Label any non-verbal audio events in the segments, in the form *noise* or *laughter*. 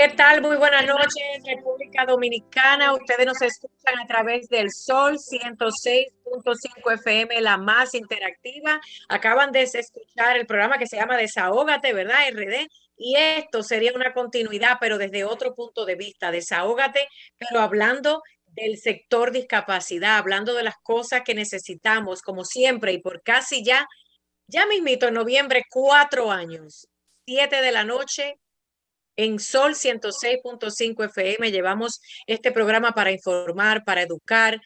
¿Qué tal? Muy buenas noches, República Dominicana. Ustedes nos escuchan a través del Sol 106.5 FM, la más interactiva. Acaban de escuchar el programa que se llama Desahógate, ¿verdad? RD. Y esto sería una continuidad, pero desde otro punto de vista. Desahógate, pero hablando del sector discapacidad, hablando de las cosas que necesitamos, como siempre, y por casi ya, ya mismito, en noviembre, cuatro años, siete de la noche, en Sol 106.5 FM llevamos este programa para informar, para educar,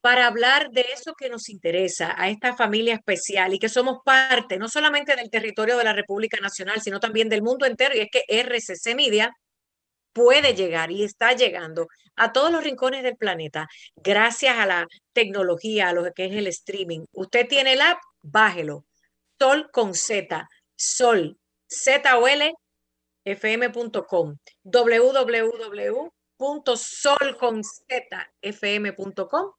para hablar de eso que nos interesa a esta familia especial y que somos parte no solamente del territorio de la República Nacional, sino también del mundo entero. Y es que RCC Media puede llegar y está llegando a todos los rincones del planeta gracias a la tecnología, a lo que es el streaming. Usted tiene el app, bájelo. Sol con Z, Sol, Z-O-L fm.com, www.solconzfm.com.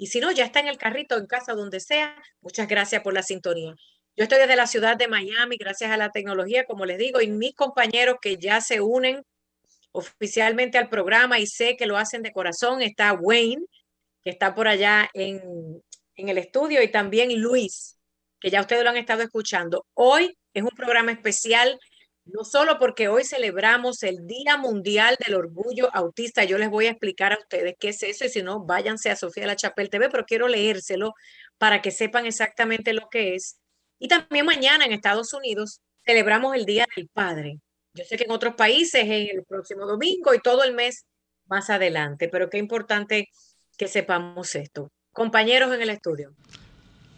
Y si no, ya está en el carrito, en casa, donde sea. Muchas gracias por la sintonía. Yo estoy desde la ciudad de Miami, gracias a la tecnología, como les digo, y mis compañeros que ya se unen oficialmente al programa y sé que lo hacen de corazón. Está Wayne, que está por allá en, en el estudio, y también Luis, que ya ustedes lo han estado escuchando. Hoy es un programa especial no solo porque hoy celebramos el Día Mundial del Orgullo Autista, yo les voy a explicar a ustedes qué es eso y si no, váyanse a Sofía La Chapel TV, pero quiero leérselo para que sepan exactamente lo que es. Y también mañana en Estados Unidos celebramos el Día del Padre. Yo sé que en otros países es el próximo domingo y todo el mes más adelante, pero qué importante que sepamos esto. Compañeros en el estudio.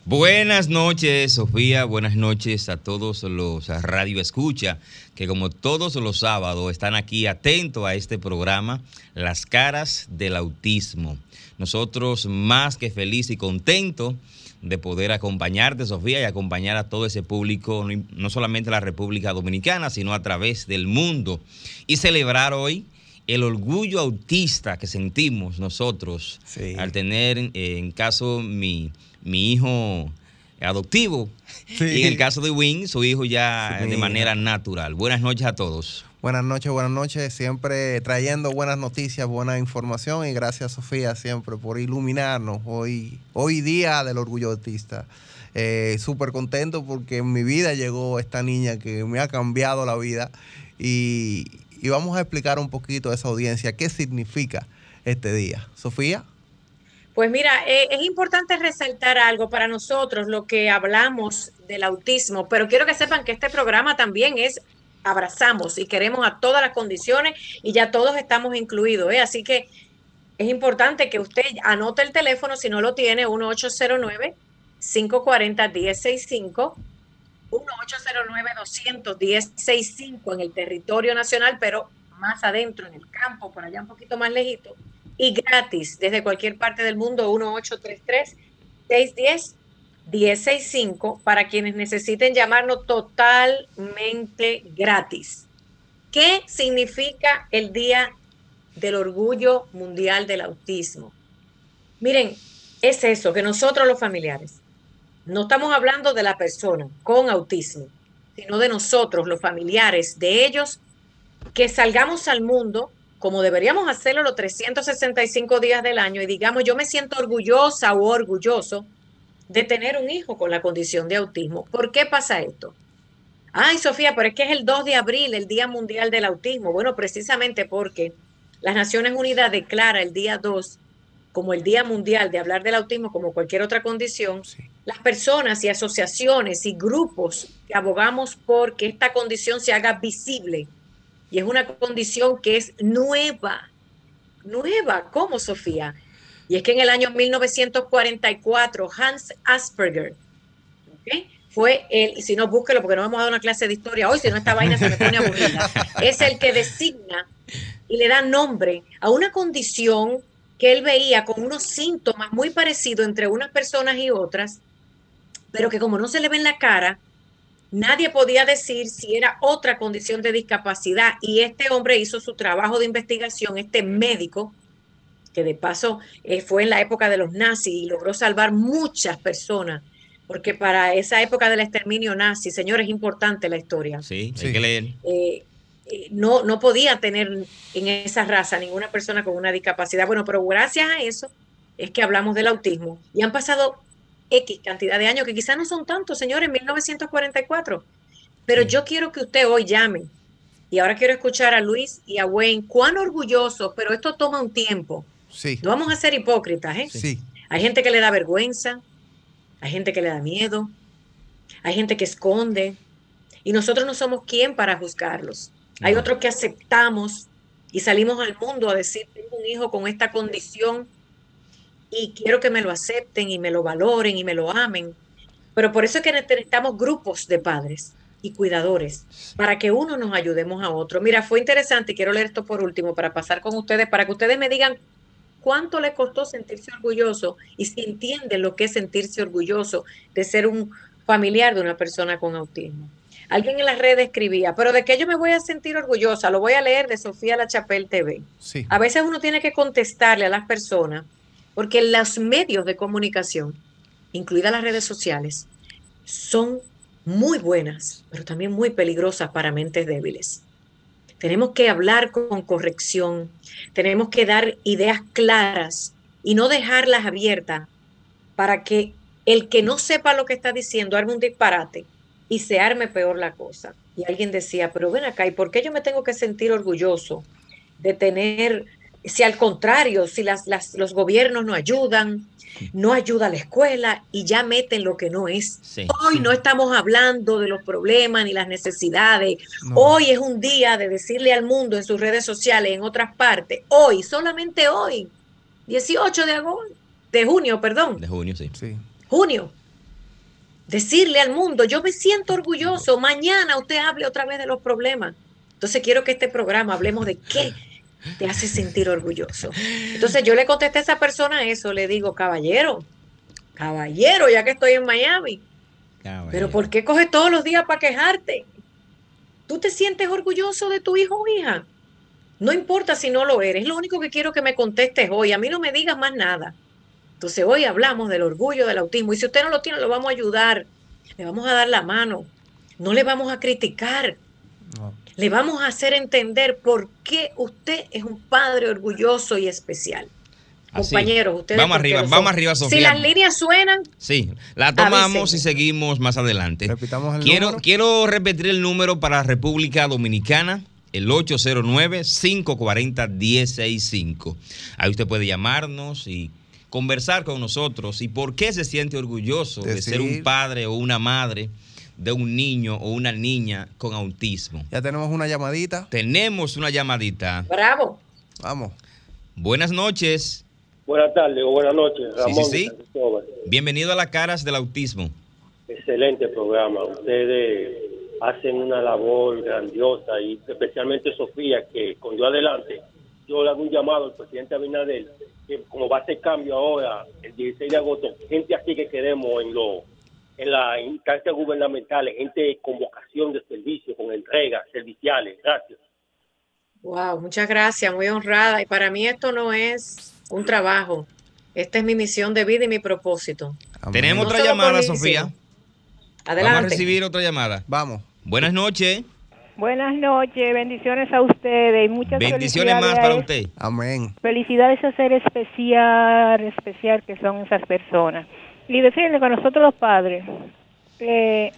Buenas noches, Sofía. Buenas noches a todos los Radio Escucha, que como todos los sábados están aquí atentos a este programa, Las Caras del Autismo. Nosotros más que feliz y contento de poder acompañarte, Sofía, y acompañar a todo ese público, no solamente la República Dominicana, sino a través del mundo. Y celebrar hoy el orgullo autista que sentimos nosotros al tener, en caso, mi mi hijo adoptivo. Y en el caso de Wing, su hijo ya de manera natural. Buenas noches a todos. Buenas noches, buenas noches. Siempre trayendo buenas noticias, buena información y gracias Sofía siempre por iluminarnos hoy, hoy día del orgullo autista. Eh, Súper contento porque en mi vida llegó esta niña que me ha cambiado la vida y, y vamos a explicar un poquito a esa audiencia qué significa este día. Sofía. Pues mira, eh, es importante resaltar algo para nosotros, lo que hablamos del autismo, pero quiero que sepan que este programa también es abrazamos y queremos a todas las condiciones y ya todos estamos incluidos. ¿eh? Así que es importante que usted anote el teléfono si no lo tiene, 1809-540-1065. 1-809-200-1065 en el territorio nacional, pero más adentro, en el campo, por allá un poquito más lejito, y gratis desde cualquier parte del mundo 1833-610-1065 para quienes necesiten llamarnos totalmente gratis. ¿Qué significa el Día del Orgullo Mundial del Autismo? Miren, es eso, que nosotros los familiares, no estamos hablando de la persona con autismo, sino de nosotros, los familiares, de ellos, que salgamos al mundo como deberíamos hacerlo los 365 días del año y digamos, yo me siento orgullosa o orgulloso de tener un hijo con la condición de autismo. ¿Por qué pasa esto? Ay, Sofía, pero es que es el 2 de abril, el Día Mundial del Autismo. Bueno, precisamente porque las Naciones Unidas declara el día 2 como el Día Mundial de hablar del autismo como cualquier otra condición, las personas y asociaciones y grupos que abogamos por que esta condición se haga visible y es una condición que es nueva, nueva, ¿cómo Sofía? Y es que en el año 1944 Hans Asperger fue el, si no búsquelo porque no a dar una clase de historia hoy, si no esta vaina se me pone aburrida, *laughs* es el que designa y le da nombre a una condición que él veía con unos síntomas muy parecidos entre unas personas y otras, pero que como no se le ve en la cara, nadie podía decir si era otra condición de discapacidad. Y este hombre hizo su trabajo de investigación, este médico, que de paso eh, fue en la época de los nazis y logró salvar muchas personas, porque para esa época del exterminio nazi, señores, es importante la historia. Sí, hay que leer. Eh, eh, no, no podía tener en esa raza ninguna persona con una discapacidad. Bueno, pero gracias a eso es que hablamos del autismo. Y han pasado X cantidad de años, que quizás no son tantos, señores, 1944. Pero yo quiero que usted hoy llame. Y ahora quiero escuchar a Luis y a Wayne, cuán orgullosos, pero esto toma un tiempo. Sí. No vamos a ser hipócritas, ¿eh? Sí. Hay gente que le da vergüenza, hay gente que le da miedo, hay gente que esconde, y nosotros no somos quien para juzgarlos. Hay otros que aceptamos y salimos al mundo a decir, tengo un hijo con esta condición y quiero que me lo acepten y me lo valoren y me lo amen. Pero por eso es que necesitamos grupos de padres y cuidadores para que uno nos ayudemos a otro. Mira, fue interesante y quiero leer esto por último para pasar con ustedes, para que ustedes me digan cuánto le costó sentirse orgulloso y si entienden lo que es sentirse orgulloso de ser un familiar de una persona con autismo. Alguien en las redes escribía, pero ¿de qué yo me voy a sentir orgullosa? Lo voy a leer de Sofía La Chapelle TV. Sí. A veces uno tiene que contestarle a las personas porque los medios de comunicación, incluidas las redes sociales, son muy buenas, pero también muy peligrosas para mentes débiles. Tenemos que hablar con corrección, tenemos que dar ideas claras y no dejarlas abiertas para que el que no sepa lo que está diciendo arme un disparate y se arme peor la cosa. Y alguien decía, pero ven acá, ¿y por qué yo me tengo que sentir orgulloso de tener, si al contrario, si las, las, los gobiernos no ayudan, no ayuda a la escuela y ya meten lo que no es? Sí. Hoy no estamos hablando de los problemas ni las necesidades. No. Hoy es un día de decirle al mundo en sus redes sociales, en otras partes, hoy, solamente hoy, 18 de agosto, de junio, perdón, De junio, sí. Sí. junio. Decirle al mundo, yo me siento orgulloso, mañana usted hable otra vez de los problemas. Entonces quiero que este programa hablemos de qué *laughs* te hace sentir orgulloso. Entonces yo le contesté a esa persona eso, le digo, caballero, caballero, ya que estoy en Miami, pero ¿por qué coges todos los días para quejarte? ¿Tú te sientes orgulloso de tu hijo o hija? No importa si no lo eres, lo único que quiero que me contestes hoy, a mí no me digas más nada. Entonces hoy hablamos del orgullo del autismo y si usted no lo tiene, lo vamos a ayudar, le vamos a dar la mano, no le vamos a criticar. Le vamos a hacer entender por qué usted es un padre orgulloso y especial. Así. Compañeros, ustedes Vamos ¿por qué arriba, vamos son? arriba, Si Sofía. las líneas suenan, Sí, la tomamos Avísenme. y seguimos más adelante. Repitamos el quiero, número. quiero repetir el número para República Dominicana, el 809-540-165. Ahí usted puede llamarnos y conversar con nosotros y por qué se siente orgulloso de ser un padre o una madre de un niño o una niña con autismo. Ya tenemos una llamadita. Tenemos una llamadita. bravo. Vamos. Buenas noches. Buenas tardes o buenas noches, Ramón. sí, sí. Cristóbal. Bienvenido a las caras del autismo. Excelente programa. Ustedes hacen una labor grandiosa y especialmente Sofía, que con Dios adelante, yo le hago un llamado al presidente Abinader, que como va a hacer cambio ahora, el 16 de agosto, gente así que queremos en lo en las instancias gubernamentales, gente con vocación de servicio, con entregas serviciales. Gracias. Wow, muchas gracias, muy honrada. Y para mí esto no es un trabajo. Esta es mi misión de vida y mi propósito. Amén. Tenemos No otra llamada. Sofía. Vamos a Adelante. recibir otra llamada. Vamos. Buenas noches. Buenas noches, bendiciones a ustedes y muchas Bendiciones más para usted. Amén. Felicidades a ser especial, especial que son esas personas. Y decirle que nosotros los padres, eh,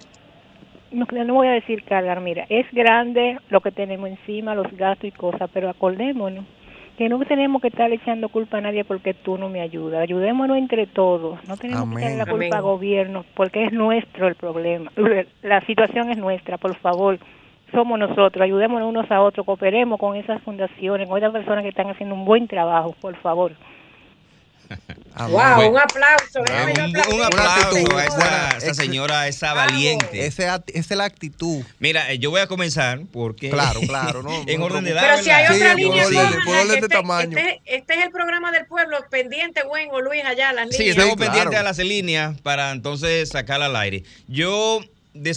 no, no voy a decir cargar, mira, es grande lo que tenemos encima, los gastos y cosas, pero acordémonos que no tenemos que estar echando culpa a nadie porque tú no me ayudas. Ayudémonos entre todos. No tenemos que echarle la Amén. culpa al gobierno porque es nuestro el problema. *laughs* La situación es nuestra, por favor. Somos nosotros, ayudémonos unos a otros, cooperemos con esas fundaciones, con esas personas que están haciendo un buen trabajo, por favor. Wow, un aplauso. Un, un, aplauso a esta, señora, esa valiente. Esa es la actitud. Mira, eh, yo voy a comenzar porque. Claro, *laughs* claro. en orden de edad. Pero si hay otra línea, sí, este, este, tamaño. Este, este, es el programa del pueblo, pendiente, buen o Luis, allá, las líneas. Sí, estamos pendientes a las líneas para entonces sacarla al aire. Yo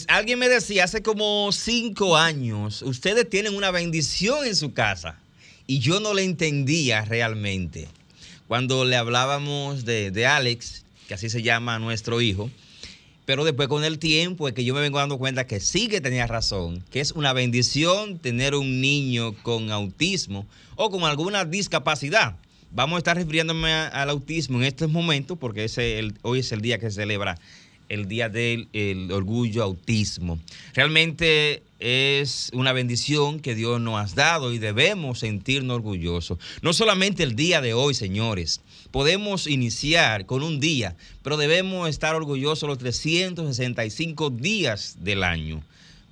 alguien me decía hace como cinco años, ustedes tienen una bendición en su casa. Y yo no le entendía realmente. Cuando le hablábamos de, de Alex, que así se llama nuestro hijo, pero después con el tiempo es que yo me vengo dando cuenta que sí que tenía razón, que es una bendición tener un niño con autismo o con alguna discapacidad. Vamos a estar refiriéndome al autismo en estos momentos porque ese, hoy es el día que se celebra el Día del Orgullo Autismo. Realmente es una bendición que Dios nos ha dado y debemos sentirnos orgullosos. No solamente el día de hoy, señores. Podemos iniciar con un día, pero debemos estar orgullosos los 365 días del año,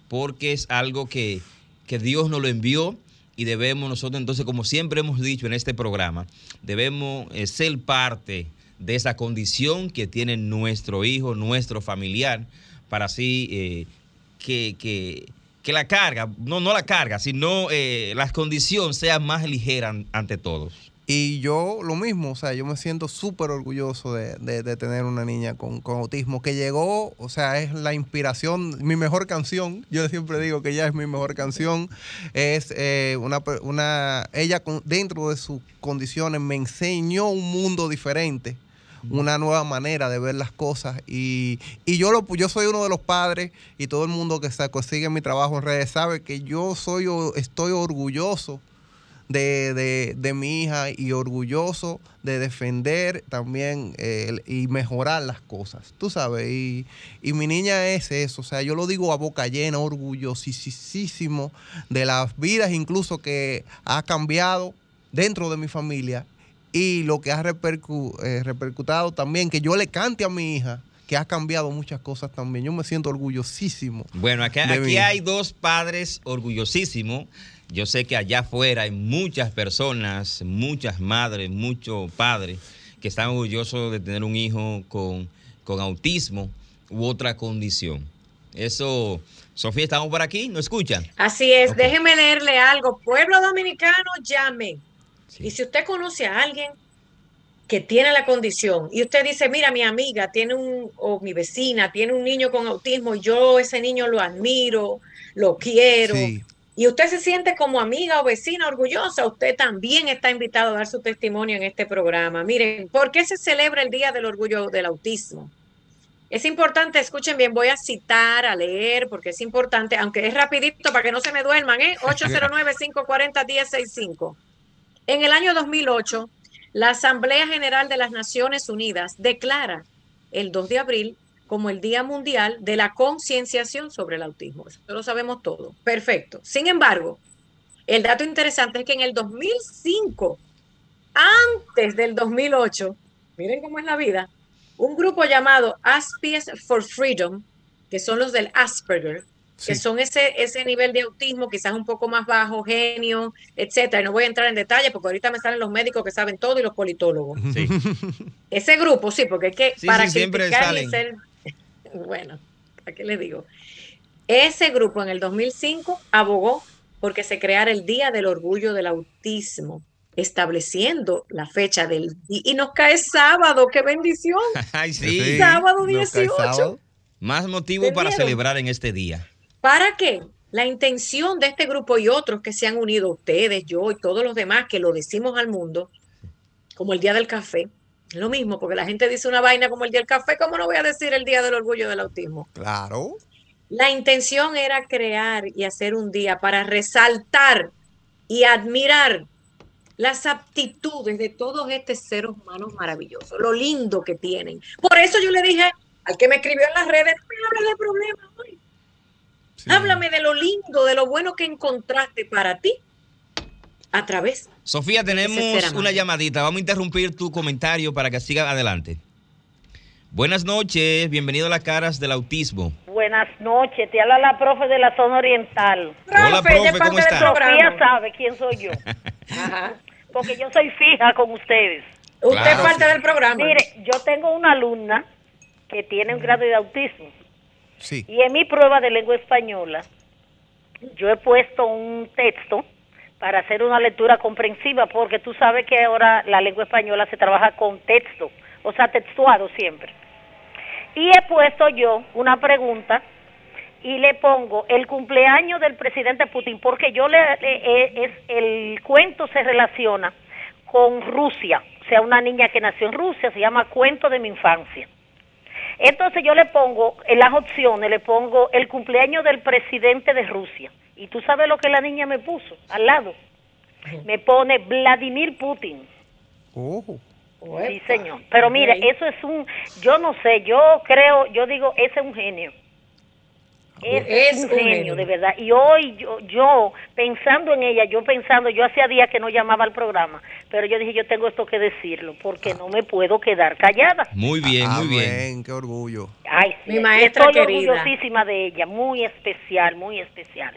porque es algo que, que Dios nos lo envió y debemos nosotros entonces, como siempre hemos dicho en este programa, debemos eh, ser parte de esa condición que tiene nuestro hijo, nuestro familiar, para así eh, que, que, la carga, no, no la carga, sino eh, la condición sea más ligera ante todos. Y yo lo mismo, o sea, yo me siento súper orgulloso de, de, tener una niña con, con, autismo que llegó, o sea, es la inspiración, mi mejor canción, yo siempre digo que ella es mi mejor canción, es eh, una, una, ella dentro de sus condiciones me enseñó un mundo diferente una nueva manera de ver las cosas. Y, yo, lo, yo soy uno de los padres y todo el mundo que, sigue mi trabajo en redes sabe que yo soy, estoy orgulloso de, mi hija y orgulloso de defender también y mejorar las cosas, tú sabes, y, y, mi niña es eso, o sea, yo lo digo a boca llena, orgullosísimo de las vidas incluso que ha cambiado dentro de mi familia y lo que ha repercu eh, repercutado también, que yo le cante a mi hija, que ha cambiado muchas cosas también. Yo me siento orgullosísimo. Bueno, aquí, aquí hay dos padres orgullosísimos. Yo sé que allá afuera hay muchas personas, muchas madres, muchos padres que están orgullosos de tener un hijo con, con autismo u otra condición. Eso, Sofía, estamos por aquí, ¿no escuchan? Así es, déjeme leerle algo. Pueblo dominicano, llame y si usted conoce a alguien que tiene la condición y usted dice, mira, mi amiga tiene un, o mi vecina tiene un niño con autismo, y yo ese niño lo admiro, lo quiero, y usted se siente como amiga o vecina orgullosa, usted también está invitado a dar su testimonio en este programa. Miren, ¿por qué se celebra el Día del Orgullo del Autismo? Es importante, escuchen bien, voy a citar, a leer, porque es importante, aunque es rapidito para que no se me duerman, ¿eh? *laughs* 809-540-1065. En el año 2008, la Asamblea General de las Naciones Unidas declara el 2 de abril como el Día Mundial de la Concienciación sobre el Autismo. Eso lo sabemos todo. Perfecto. Sin embargo, el dato interesante es que en el 2005, antes del 2008, miren cómo es la vida, un grupo llamado Aspies for Freedom, que son los del Asperger, que son ese, ese nivel de autismo quizás un poco más bajo, genio, etcétera. Y no voy a entrar en detalle porque ahorita me salen los médicos que saben todo y los politólogos. *laughs* Ese grupo, sí, porque es que para siempre salen. ser, *laughs* bueno, ¿a qué les digo? Ese grupo en el 2005 abogó porque se creara el Día del Orgullo del Autismo, estableciendo la fecha del y nos cae sábado, qué bendición. *laughs* Ay, sí. Sábado 18. Más motivo para celebrar en este día. ¿Para qué? La intención de este grupo y otros que se han unido, ustedes, yo y todos los demás que lo decimos al mundo, como el Día del Café, lo mismo, porque la gente dice una vaina como el Día del Café, ¿cómo no voy a decir el Día del Orgullo del Autismo? Claro. La intención era crear y hacer un día para resaltar y admirar las aptitudes de todos estos seres humanos maravillosos, lo lindo que tienen. Por eso yo le dije al que me escribió en las redes, me hable de problemas Háblame de lo lindo, de lo bueno que encontraste para ti a través. Sofía, tenemos una llamadita. Vamos a interrumpir tu comentario para que siga adelante. Buenas noches, bienvenido a las caras del autismo. Buenas noches, te habla la profe de la zona oriental. Hola, profe, ¿cómo está? Sofía sabe quién soy yo. Porque yo soy fija con ustedes. Usted es parte del programa. Mire, yo tengo una alumna que tiene un grado de autismo Y en mi prueba de lengua española yo he puesto un texto para hacer una lectura comprensiva porque tú sabes que ahora la lengua española se trabaja con texto, o sea, textuado siempre. Y he puesto yo una pregunta y le pongo el cumpleaños del presidente Putin porque yo le, le- eh, es el cuento se relaciona con Rusia, o sea, una niña que nació en Rusia, se llama Cuento de mi infancia. Entonces yo le pongo, en las opciones, le pongo el cumpleaños del presidente de Rusia. Y tú sabes lo que la niña me puso al lado. Me pone Vladimir Putin. Ojo. Sí, señor. Pero mire, eso es un, yo no sé, yo creo, yo digo, ese es un genio. Ese es, Es un genio, de verdad. Y hoy yo, yo, pensando en ella, yo pensando, yo hacía días que no llamaba al programa, pero yo dije, yo tengo esto que decirlo, porque no me puedo quedar callada. Muy bien, muy bien. Amén, qué orgullo. Ay, sí, Mi maestra estoy querida. orgullosísima de ella, muy especial, muy especial.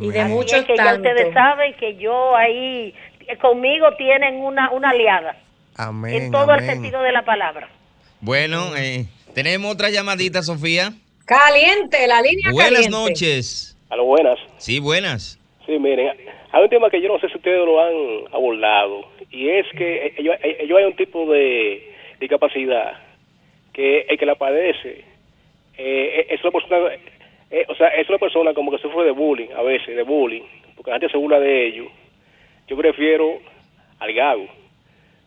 Y de muchos Así es que ya ustedes saben que yo ahí, eh, conmigo tienen una, una aliada, Amén. en todo el sentido de la palabra. Bueno, eh, tenemos otra llamadita, Sofía. Caliente, la línea Buenas caliente. noches. A lo buenas. Sí, buenas. Sí, miren, hay un tema que yo no sé si ustedes lo han abordado y es que ellos, ellos hay un tipo de discapacidad que el que la padece eh, es una persona, eh, o sea, es una persona como que sufre de bullying a veces, de bullying, porque la gente se burla de ellos. Yo prefiero al gago,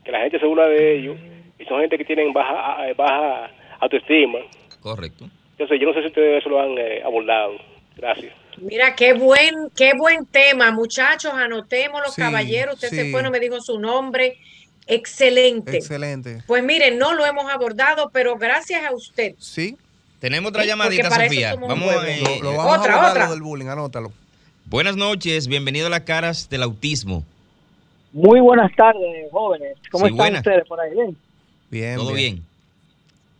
que la gente se burla de ellos y son gente que tienen baja baja autoestima. Correcto. Entonces, yo no sé si ustedes eso lo han eh, abordado. Gracias. Mira, qué buen, qué buen tema, muchachos, anotemos Sí, caballeros, usted se sí. fue, no me dijo su nombre, excelente. Excelente. Pues miren, no lo hemos abordado, pero gracias a usted. Sí. Tenemos otra Sí, llamadita, Sofía. Vamos eh, Lo, lo vamos otra, a otra. lo del bullying, anótalo. Buenas noches, bienvenido a las caras del autismo. Muy buenas tardes, jóvenes. ¿Cómo Sí, están ustedes por ahí? Bien. Bien, Todo bien.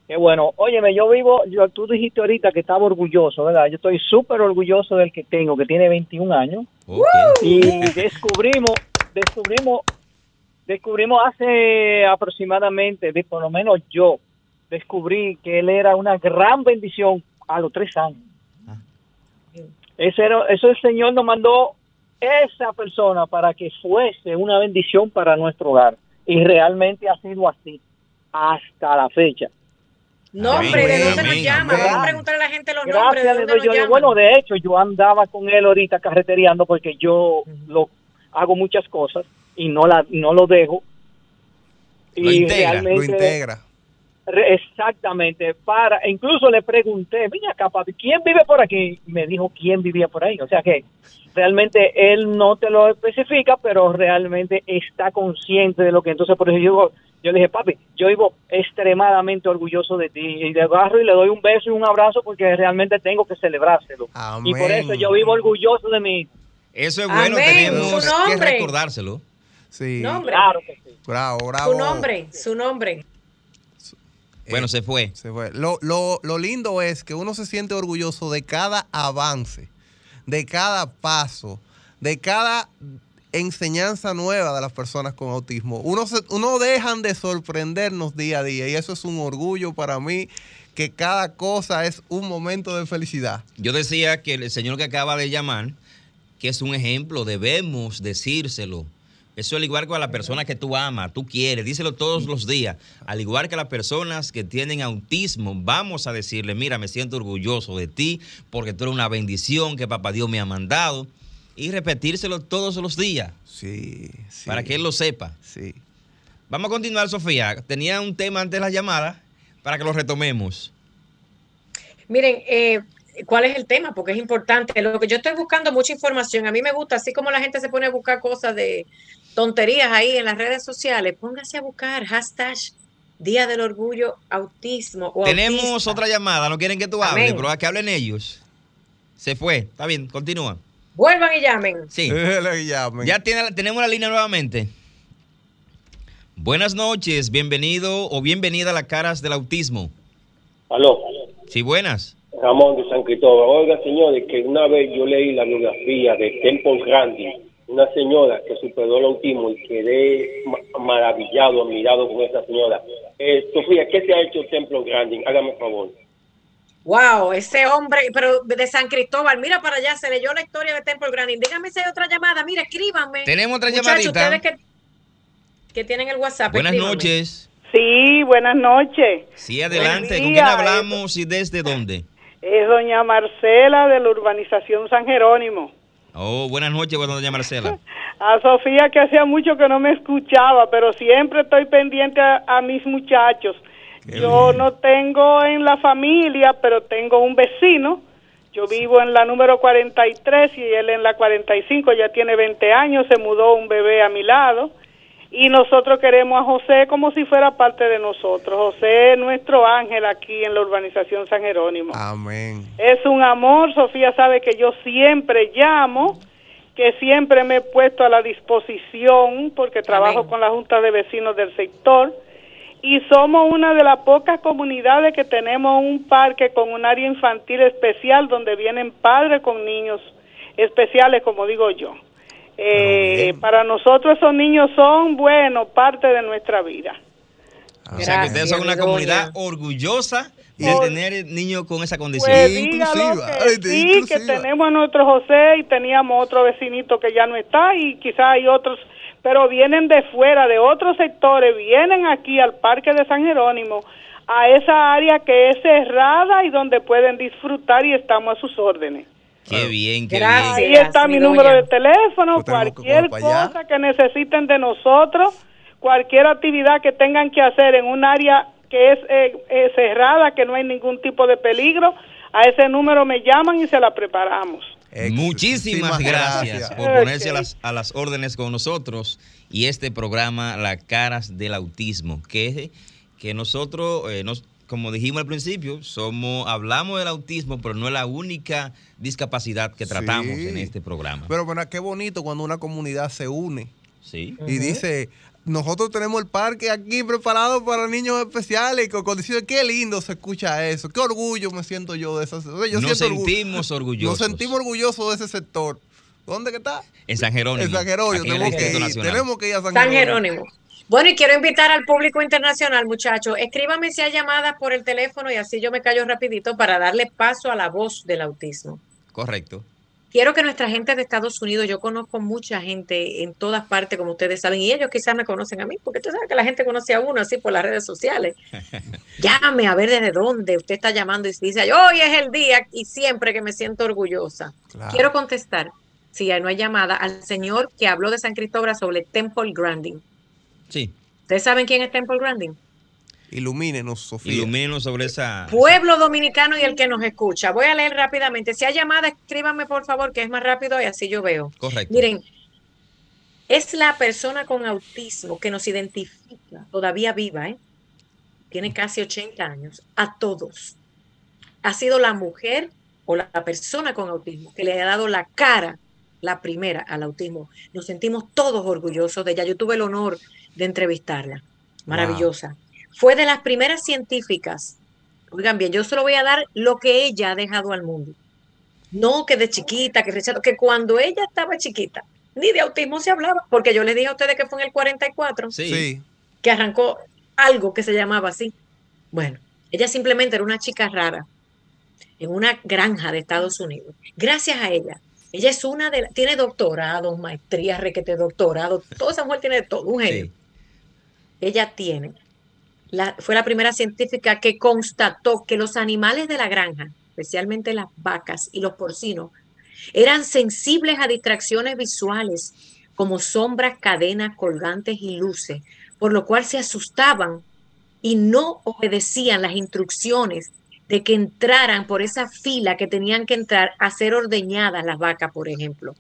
Qué bueno. Óyeme, yo vivo, yo, tú dijiste ahorita que estaba orgulloso, ¿verdad? Yo estoy súper orgulloso del que tengo, que tiene 21 años. Ok. Y descubrimos, descubrimos, descubrimos hace aproximadamente, de, por lo menos yo, descubrí que él era una gran bendición a los tres años. Ah. Ese era, eso el Señor nos mandó esa persona para que fuese una bendición para nuestro hogar. Y realmente ha sido así hasta la fecha. Nombre, ¿de Amén, dónde nos llama? Vamos a preguntarle a la gente los nombres, ¿de Gracias, dónde nos yo. llaman? Bueno, de hecho, yo andaba con él ahorita carretereando porque yo lo hago muchas cosas y no la no lo dejo. Lo integra, Lo integra. re- exactamente para e incluso le pregunté, "Mira acá, papi, ¿quién vive por aquí?" Me dijo quién vivía por ahí. O sea que realmente él no te lo especifica, pero realmente está consciente de lo que entonces por eso yo yo le dije, "Papi, yo vivo extremadamente orgulloso de ti." Y le agarro y le doy un beso y un abrazo porque realmente tengo que celebrárselo. Y por eso yo vivo orgulloso de mí. Eso es bueno, Amén. tenemos Su que nombre. recordárselo. Sí. Nombre, Claro que sí. Bravo, bravo. su nombre, su nombre. Eh, Bueno, se fue. Se fue. Lo, lo, lo lindo es que uno se siente orgulloso de cada avance, de cada paso, de cada enseñanza nueva de las personas con autismo. Uno, se, uno dejan de sorprendernos día a día y eso es un orgullo para mí, que cada cosa es un momento de felicidad. Yo decía que el señor que acaba de llamar, que es un ejemplo, debemos decírselo. Eso al igual que a la persona que tú amas, tú quieres, díselo todos los días. Al igual que a las personas que tienen autismo, vamos a decirle, mira, me siento orgulloso de ti porque tú eres una bendición que papá Dios me ha mandado. Y repetírselo todos los días Sí, sí. para que él lo sepa. Sí. Vamos a continuar, Sofía. Tenía un tema antes de la llamada para que lo retomemos. Miren, eh, ¿cuál es el tema? Porque es importante. Lo que yo estoy buscando mucha información. A mí me gusta, así como la gente se pone a buscar cosas de tonterías ahí en las redes sociales, póngase a buscar hashtag Día del Orgullo Autismo. O Tenemos autista. otra llamada, no quieren que tú hables, Amén. pero a que hablen ellos. Se fue, está bien, continúa. Vuelvan y llamen. Sí, *laughs* Le llamen. ya tiene, tenemos la línea nuevamente. Buenas noches, bienvenido o bienvenida a las caras del autismo. Aló, Sí, buenas. Ramón de San Cristóbal. Oiga, señores, que una vez yo leí la biografía de Temple Grandi, una señora que superó el autismo y quedé ma- maravillado admirado con esa señora. Eh, Sofía, ¿qué se ha hecho Templo Grande? Hágame un favor. Wow, ese hombre, pero de San Cristóbal, mira para allá, se leyó la historia de Temple Grandin. Dígame si hay otra llamada, mira, escríbanme. Tenemos otra Muchachos, llamadita. ustedes que, que tienen el WhatsApp. Buenas escríbanme. noches. Sí, buenas noches. Sí, adelante. ¿Con quién hablamos y desde dónde? Es doña Marcela de la urbanización San Jerónimo. Oh, buenas noches, buenas doña Marcela. *laughs* A Sofía que hacía mucho que no me escuchaba, pero siempre estoy pendiente a, a mis muchachos. Yo no tengo en la familia, pero tengo un vecino. Yo vivo en la número 43 y él en la 45, ya tiene 20 años, se mudó un bebé a mi lado. Y nosotros queremos a José como si fuera parte de nosotros. José es nuestro ángel aquí en la urbanización San Jerónimo. Amén. Es un amor, Sofía sabe que yo siempre llamo, que siempre me he puesto a la disposición porque trabajo con la Junta de Vecinos del sector y somos una de las pocas comunidades que tenemos un parque con un área infantil especial donde vienen padres con niños especiales, como digo yo. Eh, para nosotros esos niños son, bueno, parte de nuestra vida. o sea, que ustedes son una comunidad orgullosa de Por- tener niños con esa condición. Pues dígalo que sí, que tenemos a nuestro José y teníamos otro vecinito que ya no está y quizás hay otros, pero vienen de fuera, de otros sectores, vienen aquí al Parque de San Jerónimo, a esa área que es cerrada y donde pueden disfrutar y estamos a sus órdenes. Qué bien, qué Ahí bien. está mi número de teléfono, cualquier cosa que necesiten de nosotros, cualquier actividad que tengan que hacer en un área que es eh, eh, cerrada, que no hay ningún tipo de peligro, a ese número me llaman y se la preparamos. Muchísimas Muchísimas gracias, gracias. por ponerse a las, a las órdenes con nosotros y este programa La Caras del Autismo, que, que nosotros, eh, nos, como dijimos al principio, somos hablamos del autismo, pero no es la única discapacidad que tratamos Sí. en este programa. Pero bueno, qué bonito cuando una comunidad se une Sí. y dice, nosotros tenemos el parque aquí preparado para niños especiales y con condiciones, qué lindo se escucha eso, qué orgullo me siento yo de eso. Yo Nos sentimos orgullosos. Nos sentimos orgullosos de ese sector. ¿Dónde que está? En San Jerónimo. En San Jerónimo, tenemos que ir, Nacional. tenemos que ir a San, San Jerónimo. Bueno, y quiero invitar al público internacional, muchachos. Escríbame si hay llamadas por el teléfono y así yo me callo rapidito para darle paso a la voz del autismo. Correcto. Quiero que nuestra gente de Estados Unidos, yo conozco mucha gente en todas partes, como ustedes saben, y ellos quizás me conocen a mí, porque tú sabes que la gente conoce a uno así por las redes sociales. *laughs* Llame a ver desde dónde usted está llamando y dice, hoy es el día y siempre que me siento orgullosa. Claro. Quiero contestar, si no hay llamada, al señor que habló de San Cristóbal sobre Temple Grandin. Sí. ¿Ustedes saben quién es Temple Grandin? Ilumínenos, Sofía. Ilumínenos sobre esa. Pueblo dominicano y el que nos escucha. Voy a leer rápidamente. Si hay llamada, escríbanme por favor, que es más rápido y así yo veo. Correcto. Miren, es la persona con autismo que nos identifica, todavía viva, ¿eh? tiene casi 80 años, a todos. Ha sido la mujer o la persona con autismo que le ha dado la cara, la primera, al autismo. Nos sentimos todos orgullosos de ella. Yo tuve el honor de entrevistarla. Maravillosa. Fue de las primeras científicas. Oigan bien, yo solo voy a dar lo que ella ha dejado al mundo. No que de chiquita, que rechazo, que cuando ella estaba chiquita, ni de autismo se hablaba, porque yo les dije a ustedes que fue en el 44 Sí. que arrancó algo que se llamaba así. Bueno, ella simplemente era una chica rara en una granja de Estados Unidos. Gracias a ella, ella es una de las, tiene doctorados, maestrías, requete doctorado, toda esa mujer tiene de todo, un genio. Ella tiene, la, fue la primera científica que constató que los animales de la granja, especialmente las vacas y los porcinos, eran sensibles a distracciones visuales como sombras, cadenas, colgantes y luces, por lo cual se asustaban y no obedecían las instrucciones de que entraran por esa fila que tenían que entrar a ser ordeñadas las vacas, por ejemplo.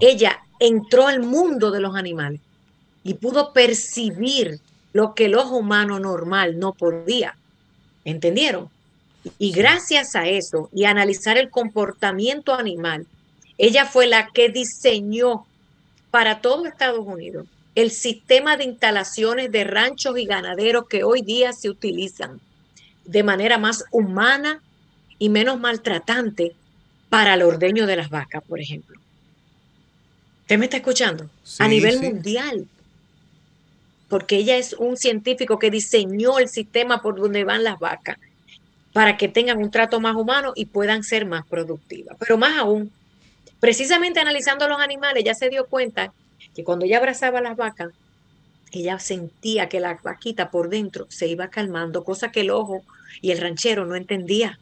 Ella entró al mundo de los animales y pudo percibir lo que el ojo humano normal no podía. ¿Entendieron? Y gracias a eso y a analizar el comportamiento animal, ella fue la que diseñó para todo Estados Unidos el sistema de instalaciones de ranchos y ganaderos que hoy día se utilizan de manera más humana y menos maltratante para el ordeño de las vacas, por ejemplo. ¿Usted me está escuchando? a nivel sí. mundial. Porque ella es un científico que diseñó el sistema por donde van las vacas para que tengan un trato más humano y puedan ser más productivas. Pero más aún, precisamente analizando los animales, ella se dio cuenta que cuando ella abrazaba a las vacas, ella sentía que la vaquita por dentro se iba calmando, cosa que el ojo y el ranchero no entendía.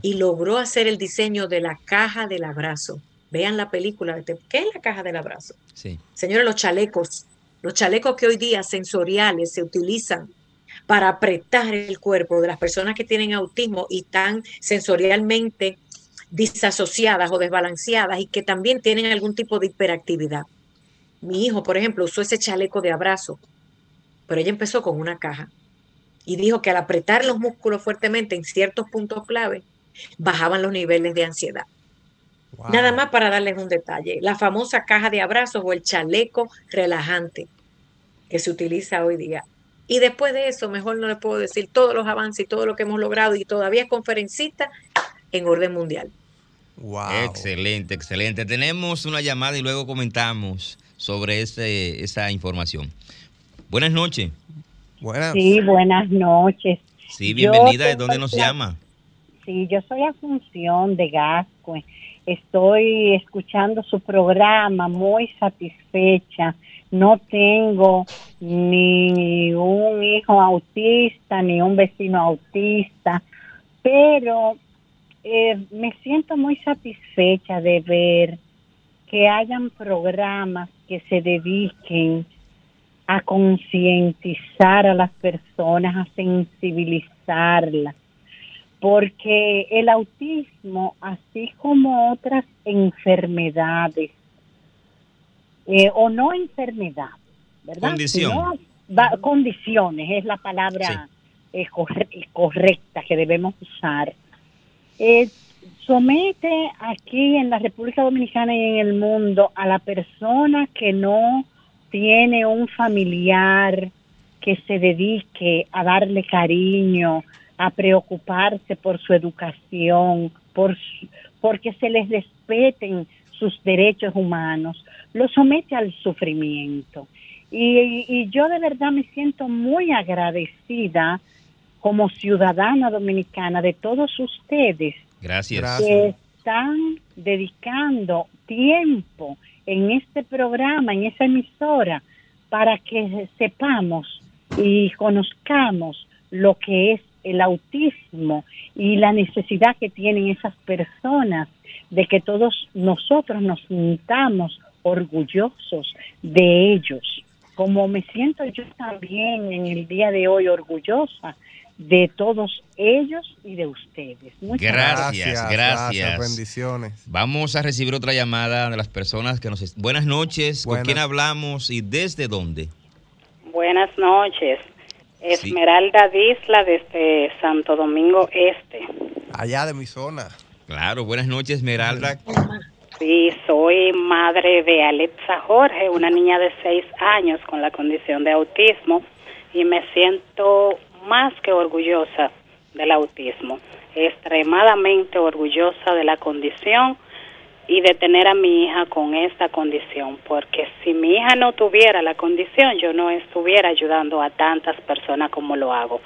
Y logró hacer el diseño de la caja del abrazo. Vean la película. ¿Qué es la caja del abrazo? Sí. Señores, los chalecos. Los chalecos que hoy día sensoriales se utilizan para apretar el cuerpo de las personas que tienen autismo y están sensorialmente disasociadas o desbalanceadas y que también tienen algún tipo de hiperactividad. Mi hijo, por ejemplo, usó ese chaleco de abrazo, pero ella empezó con una caja y dijo que al apretar los músculos fuertemente en ciertos puntos clave, bajaban los niveles de ansiedad. Nada más para darles un detalle, la famosa caja de abrazos o el chaleco relajante que se utiliza hoy día. Y después de eso, mejor no le puedo decir todos los avances y todo lo que hemos logrado y todavía es conferencista en orden mundial. Excelente, excelente. Tenemos una llamada y luego comentamos sobre ese, esa información. Buenas noches. Buenas. Sí, buenas noches. Sí, bienvenida. ¿De dónde nos llama? Sí, yo soy Asunción de Gascue. Estoy escuchando su programa muy satisfecha. No tengo ni un hijo autista, ni un vecino autista, pero eh, me siento muy satisfecha de ver que hayan programas que se dediquen a concientizar a las personas, a sensibilizarlas, porque el autismo, así como otras enfermedades, eh, o no enfermedades, ¿verdad? Condición. condiciones es la palabra eh, correcta que debemos usar. Eh, somete aquí en la República Dominicana y en el mundo a la persona que no tiene un familiar que se dedique a darle cariño, a preocuparse por su educación, por porque se les respeten sus derechos humanos, lo somete al sufrimiento. Y, y yo de verdad me siento muy agradecida como ciudadana dominicana de todos ustedes Gracias. que están dedicando tiempo en este programa, en esa emisora, para que sepamos y conozcamos lo que es el autismo y la necesidad que tienen esas personas de que todos nosotros nos sintamos orgullosos de ellos, como me siento yo también en el día de hoy orgullosa de todos ellos y de ustedes. Muchas gracias, gracias, Bendiciones. Vamos a recibir otra llamada de las personas que nos... Buenas noches, ¿con quién hablamos y desde dónde? Buenas noches. Esmeralda Disla desde Santo Domingo Este. Allá de mi zona. Claro, buenas noches Esmeralda. Sí, soy madre de Alexa Jorge, una niña de seis años con la condición de autismo y me siento más que orgullosa del autismo, extremadamente orgullosa de la condición y de tener a mi hija con esta condición, porque si mi hija no tuviera la condición, yo no estuviera ayudando a tantas personas como lo hago.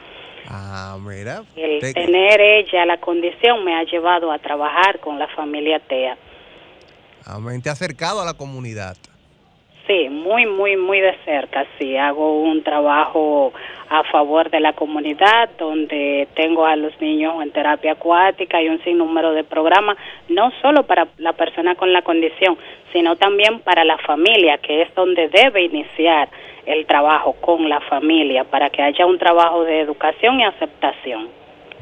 Ah, mira. El tener ella la condición me ha llevado a trabajar con la familia TEA. Amén. Te ha acercado a la comunidad. Sí, muy, muy, muy de cerca. Sí, hago un trabajo a favor de la comunidad donde tengo a los niños en terapia acuática y un sinnúmero de programas, no solo para la persona con la condición, sino también para la familia, que es donde debe iniciar el trabajo con la familia, para que haya un trabajo de educación y aceptación.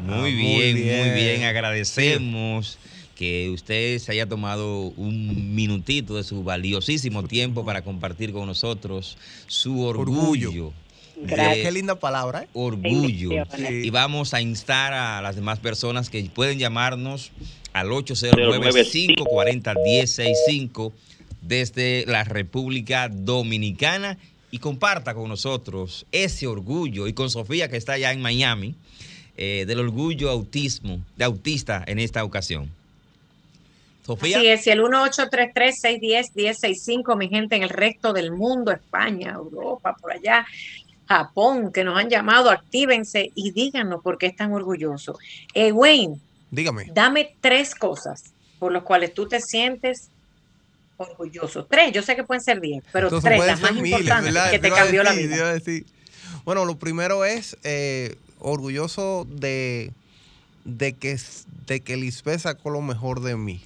Muy ah, bien, muy bien, agradecemos que usted se haya tomado un minutito de su valiosísimo *laughs* tiempo para compartir con nosotros su orgullo. Qué linda palabra. ¿eh? Orgullo. Y vamos a instar a las demás personas que pueden llamarnos al 809-540-1065 desde la República Dominicana y comparta con nosotros ese orgullo y con Sofía que está allá en Miami eh, del orgullo autismo, de autista en esta ocasión. Sofía. Sí, es y el 1833-610-1065, mi gente en el resto del mundo, España, Europa, por allá, Japón, que nos han llamado, actívense y díganos por qué están orgullosos. Eh, Wayne, Dígame. dame tres cosas por las cuales tú te sientes orgulloso. Tres, yo sé que pueden ser diez, pero Entonces tres, las más miles, importantes ¿verdad? que te cambió la vida. decir. Bueno, lo primero es eh, orgulloso de, de, que, de que Lisbeth sacó lo mejor de mí.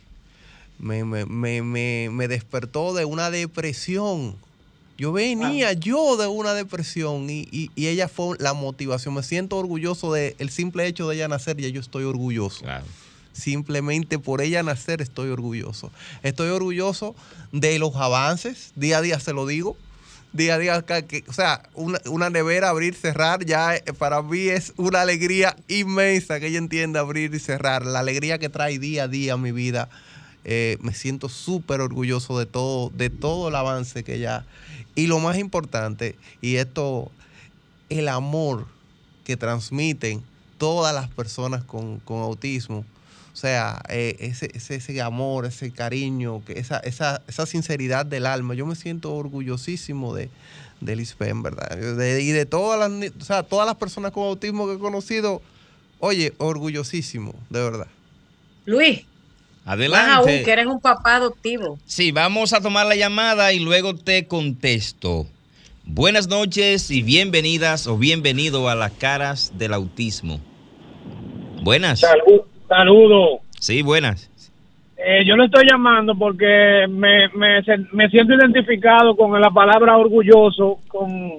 Me, me, me, me, me despertó de una depresión. Yo venía yo de una depresión y, y- y ella fue la motivación. Me siento orgulloso del simple hecho de ella nacer, ya yo estoy orgulloso. Simplemente por ella nacer estoy orgulloso. Estoy orgulloso de los avances, día a día se lo digo. Día a día, que, o sea, una, una nevera abrir, cerrar, ya eh, para mí es una alegría inmensa que ella entienda abrir y cerrar. La alegría que trae día a día a mi vida. Eh, me siento súper orgulloso de todo, de todo el avance que ella. Y lo más importante, y esto, el amor que transmiten todas las personas con, con autismo. O sea, eh, ese, ese, ese amor, ese cariño, que esa, esa, esa sinceridad del alma. Yo me siento orgullosísimo de, de Lisbeth, en verdad. Y de todas las, o sea, todas las personas con autismo que he conocido, oye, orgullosísimo, de verdad. Luis, más aún Adelante. que eres un papá adoptivo. Sí, vamos a tomar la llamada y luego te contesto. Buenas noches y bienvenidas o bienvenido a las caras del autismo. Buenas. Saludos. Sí, buenas. Eh, yo le estoy llamando porque me, me, me siento identificado con la palabra orgulloso, con,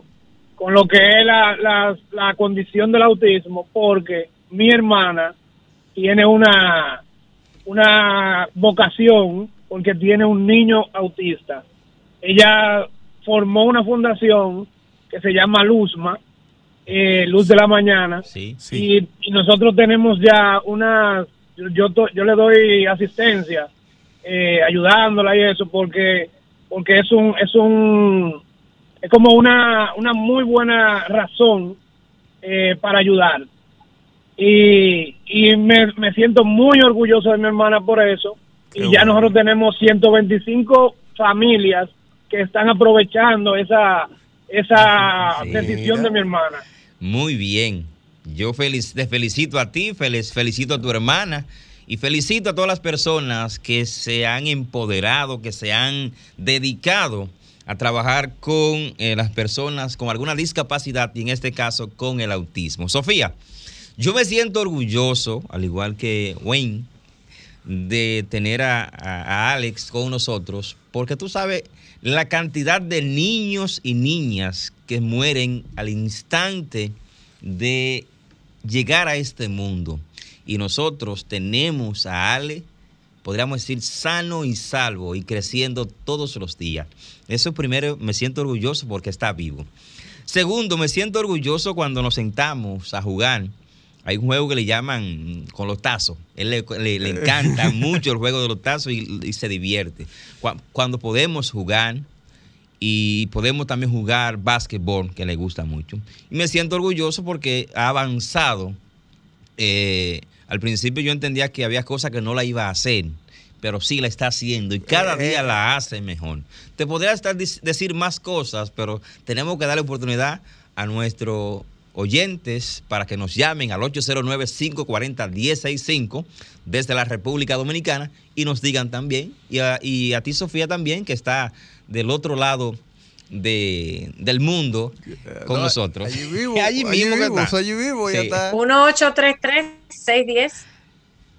con lo que es la, la, la condición del autismo, porque mi hermana tiene una, una vocación porque tiene un niño autista. Ella formó una fundación que se llama Luzma, eh, Luz de la Mañana, Sí. y, y nosotros tenemos ya una, yo, yo, to- yo le doy asistencia, eh, ayudándola y eso, porque, porque es un, es un, es como una, una muy buena razón eh, para ayudar. Y, y me, me siento muy orgulloso de mi hermana por eso. y ya nosotros tenemos 125 familias que están aprovechando esa, esa decisión de mi hermana. Muy bien. Yo felic- te felicito a ti, felic- felicito a tu hermana y felicito a todas las personas que se han empoderado, que se han dedicado a trabajar con eh, las personas con alguna discapacidad y en este caso con el autismo. Sofía, yo me siento orgulloso, al igual que Wayne, de tener a, Alex con nosotros, porque tú sabes la cantidad de niños y niñas que mueren al instante de llegar a este mundo. Y nosotros tenemos a Ale, podríamos decir, sano y salvo y creciendo todos los días. Eso primero, me siento orgulloso porque está vivo. Segundo, me siento orgulloso cuando nos sentamos a jugar. Hay un juego que le llaman con los tazos. Él le, le- le encanta *laughs* mucho el juego de los tazos y, y se divierte. Cu- Cuando podemos jugar y podemos también jugar básquetbol, que le gusta mucho. Y me siento orgulloso porque ha avanzado. Eh, al principio yo entendía que había cosas que no la iba a hacer, pero sí la está haciendo y cada día la hace mejor. Te podría estar decir más cosas, pero tenemos que darle oportunidad a nuestros oyentes para que nos llamen al 809-540-1065 desde la República Dominicana y nos digan también, y a, y a ti Sofía también, que está del otro lado de, del mundo con no, nosotros. allí vivo, *laughs* allí mismo vivo, está. allí vivo, ya Sí. está.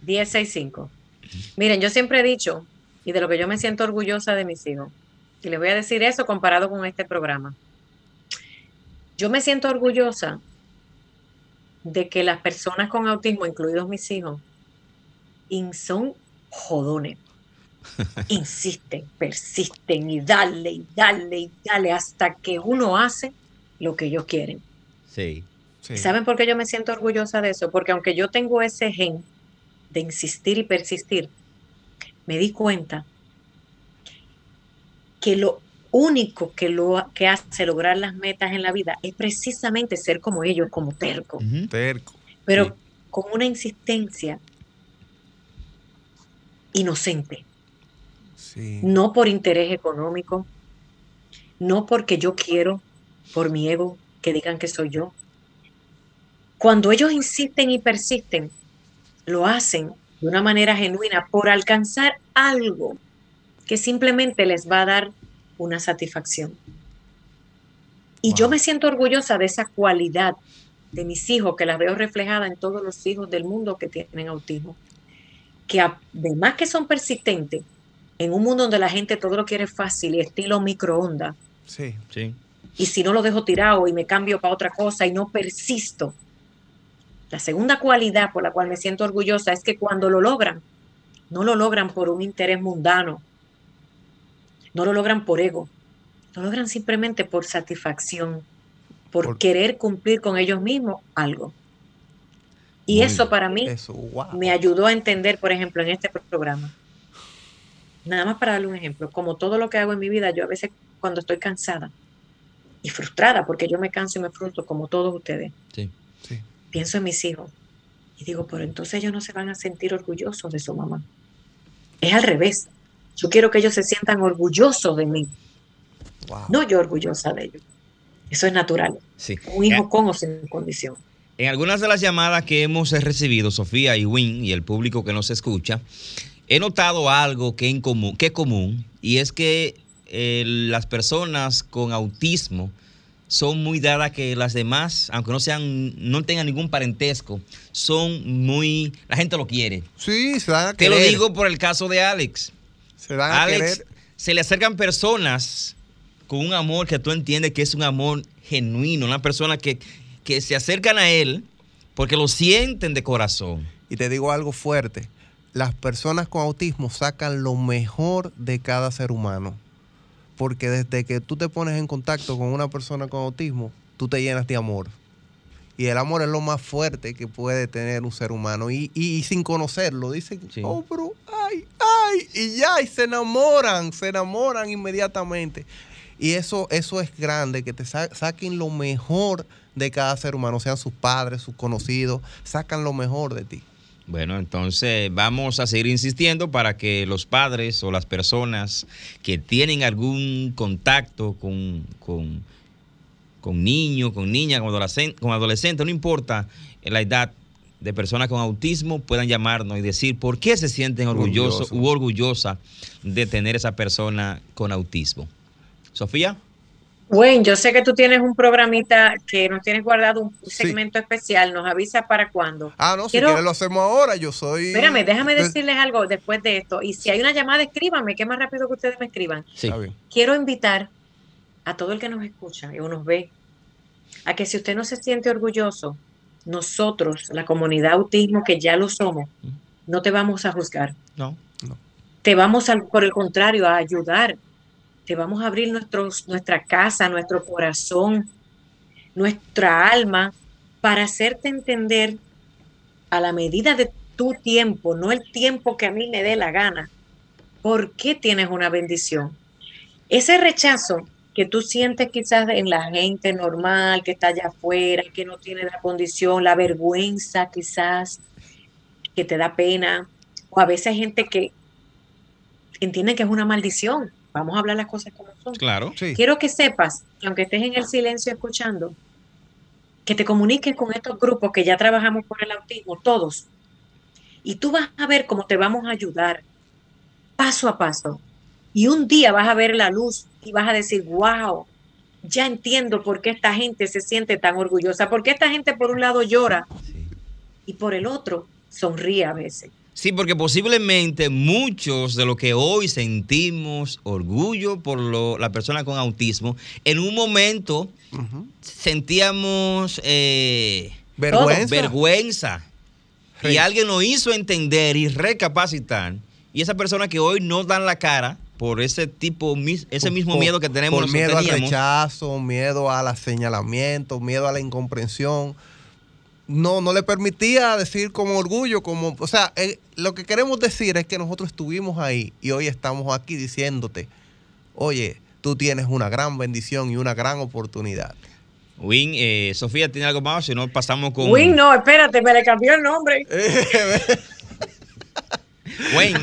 1-833-610-1065. Miren, yo siempre he dicho, y de lo que yo me siento orgullosa de mis hijos, y les voy a decir eso comparado con este programa. Yo me siento orgullosa de que las personas con autismo, incluidos mis hijos, son jodones. *laughs* Insisten, persisten y dale y dale y dale hasta que uno hace lo que ellos quieren. Sí. ¿Y ¿Saben por qué yo me siento orgullosa de eso? Porque aunque yo tengo ese gen de insistir y persistir, me di cuenta que lo único que lo que hace lograr las metas en la vida es precisamente ser como ellos, como terco, Terco. pero con una insistencia inocente. no por interés económico, no porque yo quiero, por mi ego, que digan que soy yo. Cuando ellos insisten y persisten, lo hacen de una manera genuina por alcanzar algo que simplemente les va a dar una satisfacción. Y yo me siento orgullosa de esa cualidad de mis hijos, que las veo reflejada en todos los hijos del mundo que tienen autismo, que además que son persistentes, en un mundo donde la gente todo lo quiere fácil y estilo microondas. Sí, sí. Y si no lo dejo tirado y me cambio para otra cosa y no persisto. La segunda cualidad por la cual me siento orgullosa es que cuando lo logran, no lo logran por un interés mundano, no lo logran por ego, lo logran simplemente por satisfacción, por, querer cumplir con ellos mismos algo. Y eso para mí me ayudó a entender, por ejemplo, en este programa. Nada más para darle un ejemplo, como todo lo que hago en mi vida, yo a veces cuando estoy cansada y frustrada, porque yo me canso y me frustro como todos ustedes, pienso en mis hijos y digo, pero entonces ellos no se van a sentir orgullosos de su mamá. Es al revés. Yo quiero que ellos se sientan orgullosos de mí. No yo orgullosa de ellos. Eso es natural. Un hijo con o sin condición. En algunas de las llamadas que hemos recibido, Sofía y Win y el público que nos escucha, he notado algo que, en común, que es común y es que eh, las personas con autismo son muy dadas que las demás, aunque no sean, no tengan ningún parentesco, son muy, la gente lo quiere. Sí, se van a Te lo digo por el caso de Alex. Se a Alex, se le acercan personas con un amor que tú entiendes que es un amor genuino, una persona que, que se acercan a él porque lo sienten de corazón. Y te digo algo fuerte, las personas con autismo sacan lo mejor de cada ser humano. Porque desde que tú te pones en contacto con una persona con autismo, tú te llenas de amor. Y el amor es lo más fuerte que puede tener un ser humano. Y, y, sin conocerlo, dicen, oh, pero, y ya, y se enamoran, se enamoran inmediatamente. Y eso, eso es grande, que te saquen lo mejor de cada ser humano, sean sus padres, sus conocidos, sacan lo mejor de ti. Bueno, entonces vamos a seguir insistiendo para que los padres o las personas que tienen algún contacto con, con, con niños, con niñas, con adolescentes, con adolescentes, no importa la edad de personas con autismo, puedan llamarnos y decir por qué se sienten orgullosos u orgullosa de tener esa persona con autismo. Sofía. Bueno, yo sé que tú tienes un programita que nos tienes guardado un segmento especial. ¿Nos avisa para cuándo? Ah, no, si quieres lo hacemos ahora. Yo soy. Espérame, déjame decirles algo después de esto. Y si hay una llamada, escríbanme, que es más rápido que ustedes me escriban. Sí. Quiero invitar a todo el que nos escucha y nos ve a que si usted no se siente orgulloso, nosotros, la comunidad autismo, que ya lo somos, no te vamos a juzgar. No, no. Te vamos, por el contrario, a ayudar vamos a abrir nuestros, nuestra casa, nuestro corazón, nuestra alma, para hacerte entender a la medida de tu tiempo, no el tiempo que a mí me dé la gana, por qué tienes una bendición. Ese rechazo que tú sientes quizás en la gente normal que está allá afuera, que no tiene la condición, la vergüenza quizás, que te da pena, o a veces hay gente que entiende que es una maldición Vamos a hablar las cosas como son. Claro, Quiero que sepas que aunque estés en el silencio escuchando, que te comuniques con estos grupos que ya trabajamos por el autismo, todos. Y tú vas a ver cómo te vamos a ayudar paso a paso. Y un día vas a ver la luz y vas a decir, wow, ya entiendo por qué esta gente se siente tan orgullosa, porque esta gente por un lado llora y por el otro sonríe a veces. Sí, porque posiblemente muchos de lo que hoy sentimos orgullo por lo, la persona con autismo, en un momento sentíamos eh, vergüenza. Y alguien lo hizo entender y recapacitar. Y esa persona que hoy no dan la cara por ese tipo, ese mismo miedo que tenemos. Por miedo al rechazo, miedo al señalamiento, miedo a la incomprensión no, no le permitía decir con orgullo, como, o sea, eh, lo que queremos decir es que nosotros estuvimos ahí y hoy estamos aquí diciéndote, oye, tú tienes una gran bendición y una gran oportunidad. Win, eh, Sofía, ¿tiene algo más? Si no, pasamos con... Win, no, espérate, me le cambió el nombre. *laughs* *laughs* *laughs* Wayne,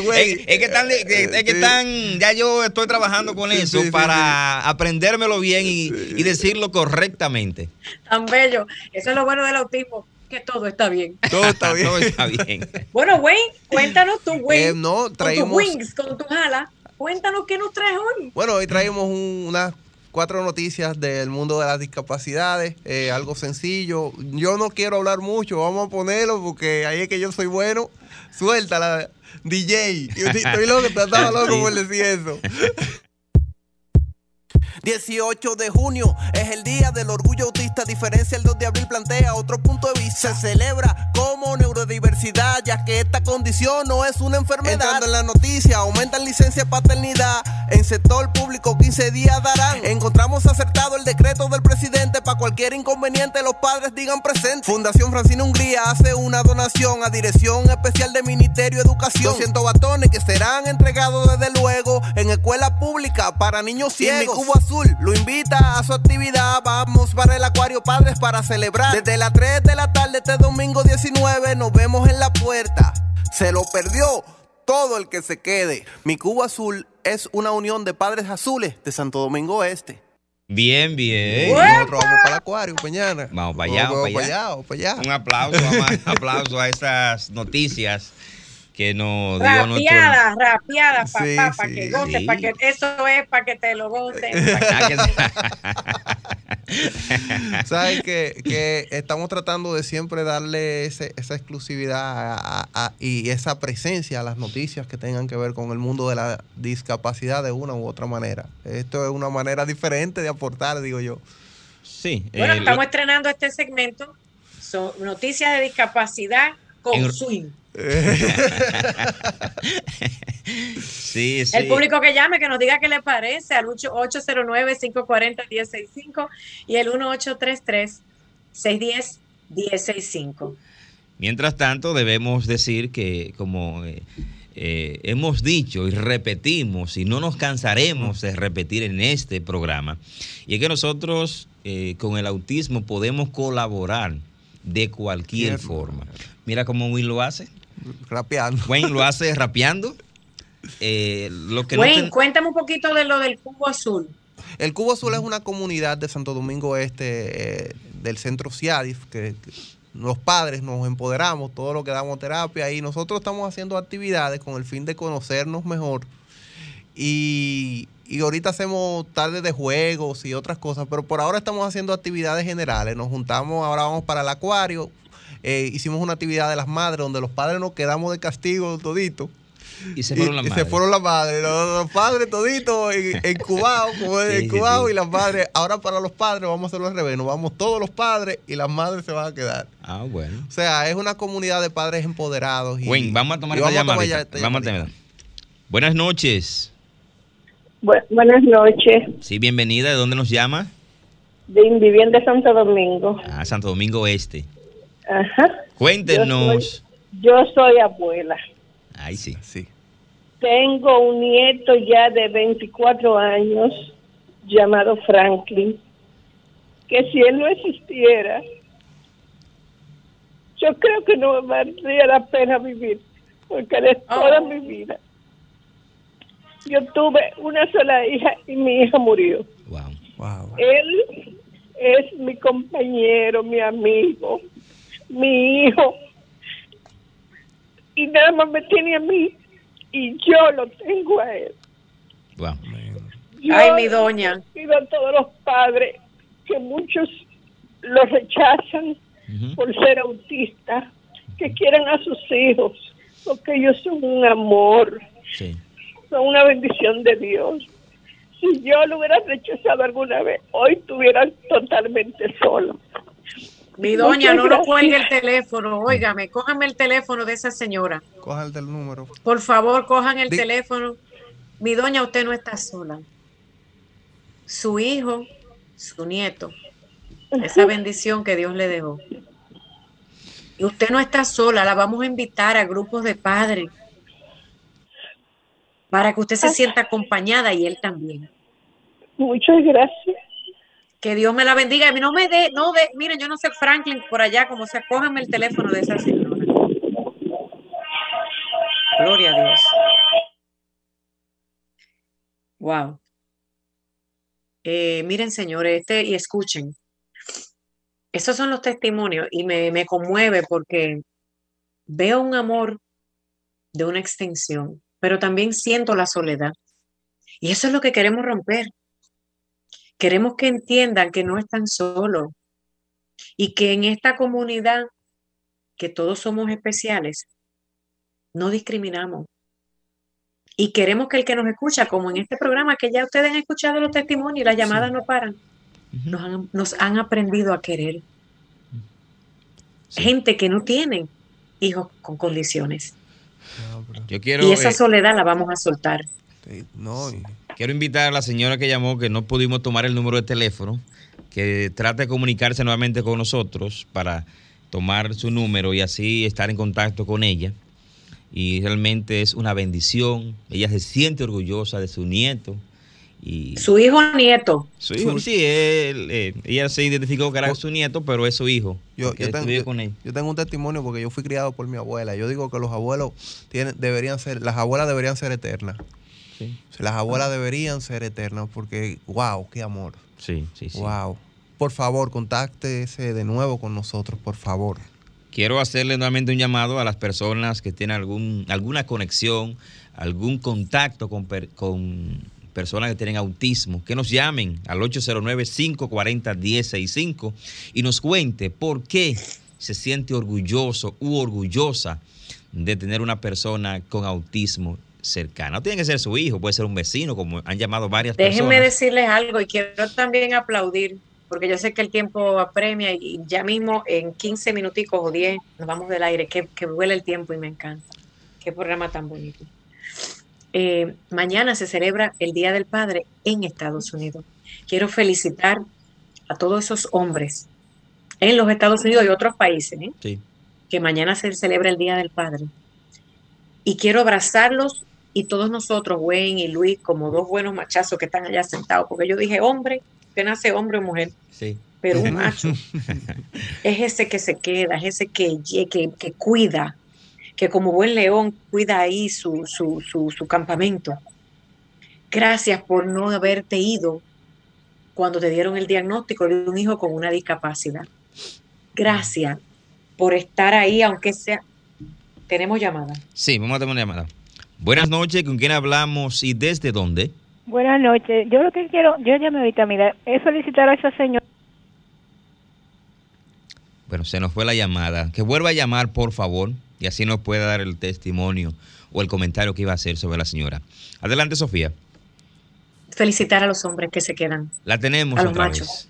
Wayne, Es, es que están, es que están, ya yo estoy trabajando con eso para aprendérmelo bien y, y, decirlo correctamente. Tan bello. Eso es lo bueno del autismo. Que todo está bien. *laughs* Todo está bien. todo está bien. *laughs* Bueno, Wayne, cuéntanos tu Wayne. Eh, no, traímos... Con tus wings, con tu jala. Cuéntanos qué nos traes hoy. Bueno, hoy traemos un, unas cuatro noticias del mundo de las discapacidades, eh, algo sencillo. Yo no quiero hablar mucho, vamos a ponerlo porque ahí es que yo soy bueno. Suéltala, DJ. Yo estoy loco, estaba loco por decir eso. *laughs* 18 de junio es el día del orgullo autista. Diferencia el 2 de abril plantea otro punto de vista. Se celebra como neurodiversidad, ya que esta condición no es una enfermedad. Entrando en la noticia, aumentan licencia paternidad. En sector público 15 días darán. Encontramos acertado el decreto del presidente. Para cualquier inconveniente, los padres digan presente. Fundación Francina Hungría hace una donación a Dirección Especial de Ministerio de Educación. 200 batones que serán entregados desde luego en escuela pública para niños ciegos. Azul lo invita a su actividad. Vamos para el Acuario Padres para celebrar. Desde las 3 de la tarde este domingo 19 nos vemos en la puerta. Se lo perdió todo el que se quede. Mi Cubo Azul es una unión de padres azules de Santo Domingo Este. Bien, bien. Nosotros vamos para el acuario mañana. Vamos para allá, Vamos para allá. Un aplauso, aplauso a esas noticias que nos dio nuestro... Rapiada, rapiada, papá, Sí, para sí, que goces, sí. para que eso es para que te lo goces. *laughs* *laughs* ¿Sabes que, que estamos tratando de siempre darle ese- esa exclusividad a- a- y esa presencia a las noticias que tengan que ver con el mundo de la discapacidad de una u otra manera? Esto es una manera diferente de aportar, digo yo. Sí. Bueno, eh, estamos estrenando este segmento. Son noticias de discapacidad con En- swing. *laughs* sí, sí. El público que llame, que nos diga qué le parece al 809-540-1065 y el 1833-610-1065. Mientras tanto, debemos decir que como eh, eh, hemos dicho y repetimos, y no nos cansaremos de repetir en este programa, y es que nosotros eh, con el autismo podemos colaborar de cualquier Cierto. forma. Mira cómo Wayne lo hace. Rapeando. Wayne lo hace rapeando. Eh, lo que no Wayne, ten- cuéntame un poquito de lo del cubo azul. El Cubo Azul es una comunidad de Santo Domingo Este, eh, del centro CIADIF, que, que los padres nos empoderamos, todo lo que damos terapia, y nosotros estamos haciendo actividades con el fin de conocernos mejor. Y, y ahorita hacemos tardes de juegos y otras cosas, pero por ahora estamos haciendo actividades generales. Nos juntamos, ahora vamos para el acuario. Eh, hicimos una actividad de las madres donde los padres nos quedamos de castigo todito. Y se fueron las y se madres. fueron las madres. Los, los padres toditos en- *laughs* encubados, como es, Sí, sí, encubados, sí. y las madres. Ahora para los padres vamos a hacerlo al revés. Nos vamos todos los padres y las madres se van a quedar. Ah, bueno. O sea, es una comunidad de padres empoderados. Y, Wayne, vamos a tomar y esta vamos a tomar ya Buenas noches. Bu- buenas noches, Sí, bienvenida. ¿De dónde nos llama? de Invivienda de Santo Domingo. Ah, Santo Domingo Este. Ajá. Cuéntenos. Yo soy abuela. Ay, sí. Sí. Tengo un nieto ya de 24 años llamado Franklin, que si él no existiera, yo creo que no me valdría la pena vivir, porque él es toda mi vida. Yo tuve una sola hija y mi hija murió. Él es mi compañero, mi amigo, mi hijo. Y nada más me tiene a mí y yo lo tengo a él. Wow. Yo Ay, mi doña. Pido a todos los padres que muchos lo rechazan por ser autistas, que quieran a sus hijos, porque ellos son un amor, Sí. son una bendición de Dios. Si yo lo hubiera rechazado alguna vez, hoy estuviera totalmente solo. Mi doña, no lo gracias. cuelgue el teléfono. Óigame, cójame el teléfono de esa señora. Coja el del número. Por favor, cojan el Di- teléfono. Mi doña, usted no está sola. Su hijo, su nieto, esa *laughs* bendición que Dios le dejó. Y usted no está sola, la vamos a invitar a grupos de padres para que usted se sienta acompañada y él también. Muchas gracias. Que Dios me la bendiga. Y no me dé, no de, miren, yo no sé Franklin por allá, como sea, cójame el teléfono de esa señora. Gloria a Dios. Wow. Eh, miren, señores, este, y escuchen. Estos son los testimonios y me, me conmueve porque veo un amor de una extensión, pero también siento la soledad. Y eso es lo que queremos romper. Queremos que entiendan que no están solos y que en esta comunidad, que todos somos especiales, no discriminamos. Y queremos que el que nos escucha, como en este programa, que ya ustedes han escuchado los testimonios y las llamadas no paran, nos, han, aprendido a querer. Gente que no tiene hijos con condiciones. Yo quiero, y esa eh, soledad la vamos a soltar. Quiero invitar a la señora que llamó, que no pudimos tomar el número de teléfono, que trate de comunicarse nuevamente con nosotros para tomar su número y así estar en contacto con ella y realmente es una bendición. Ella se siente orgullosa de su nieto. Y su hijo nieto. Su hijo, sí, eh, ella se identificó que era su nieto, pero es su hijo. Yo, tengo, con él. yo, tengo, un testimonio porque yo fui criado por mi abuela. Yo digo que los abuelos tienen, deberían ser, las abuelas deberían ser eternas. Sí. Las abuelas deberían ser eternas porque, wow, qué amor. Sí, sí, sí. Wow. Por favor, contáctese de nuevo con nosotros, por favor quiero hacerle nuevamente un llamado a las personas que tienen algún, alguna conexión, algún contacto con, con personas que tienen autismo, que nos llamen al 809-540-1065 y nos cuente por qué se siente orgulloso u orgullosa de tener una persona con autismo cercana. No tiene que ser su hijo, puede ser un vecino, como han llamado varias personas. Déjenme decirles algo y quiero también aplaudir porque yo sé que el tiempo apremia y ya mismo en 15 minuticos o 10 nos vamos del aire, que, que vuela el tiempo y me encanta. Qué programa tan bonito. Eh, mañana se celebra el Día del Padre en Estados Unidos. Quiero felicitar a todos esos hombres en los Estados Unidos y otros países, ¿eh? que mañana se celebra el Día del Padre. Y quiero abrazarlos y todos nosotros, Wayne y Luis, como dos buenos machazos que están allá sentados, porque yo dije hombre que nace hombre o mujer. Sí. Pero un *laughs* macho es ese que se queda, es ese que, que, que cuida, que como buen león cuida ahí su, su, su, campamento. Gracias por no haberte ido cuando te dieron el diagnóstico de un hijo con una discapacidad. Gracias por estar ahí, aunque sea. ¿Tenemos llamada? Sí, vamos a tener una llamada. Buenas noches, ¿con quién hablamos y desde dónde? Buenas noches. Yo lo que quiero, yo ya me ahorita, mira, es felicitar a esa señora. Bueno, se nos fue la llamada. Que vuelva a llamar, por favor, y así nos pueda dar el testimonio o el comentario que iba a hacer sobre la señora. Adelante, Sofía. Felicitar a los hombres que se quedan. La tenemos a los machos.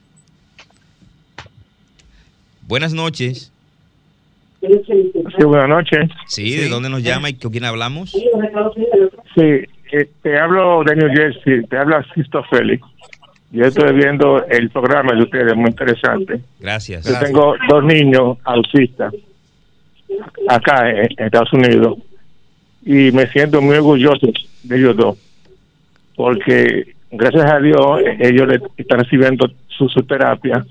Buenas noches. Sí, buenas noches. Sí, ¿de dónde nos llama y con quién hablamos? Sí, eh, te hablo de New Jersey, te habla Sisto Félix. Yo estoy viendo el programa de ustedes, muy interesante. Gracias. Yo tengo dos niños autistas acá en, Estados Unidos y me siento muy orgulloso de ellos dos porque gracias a Dios ellos están recibiendo su, terapia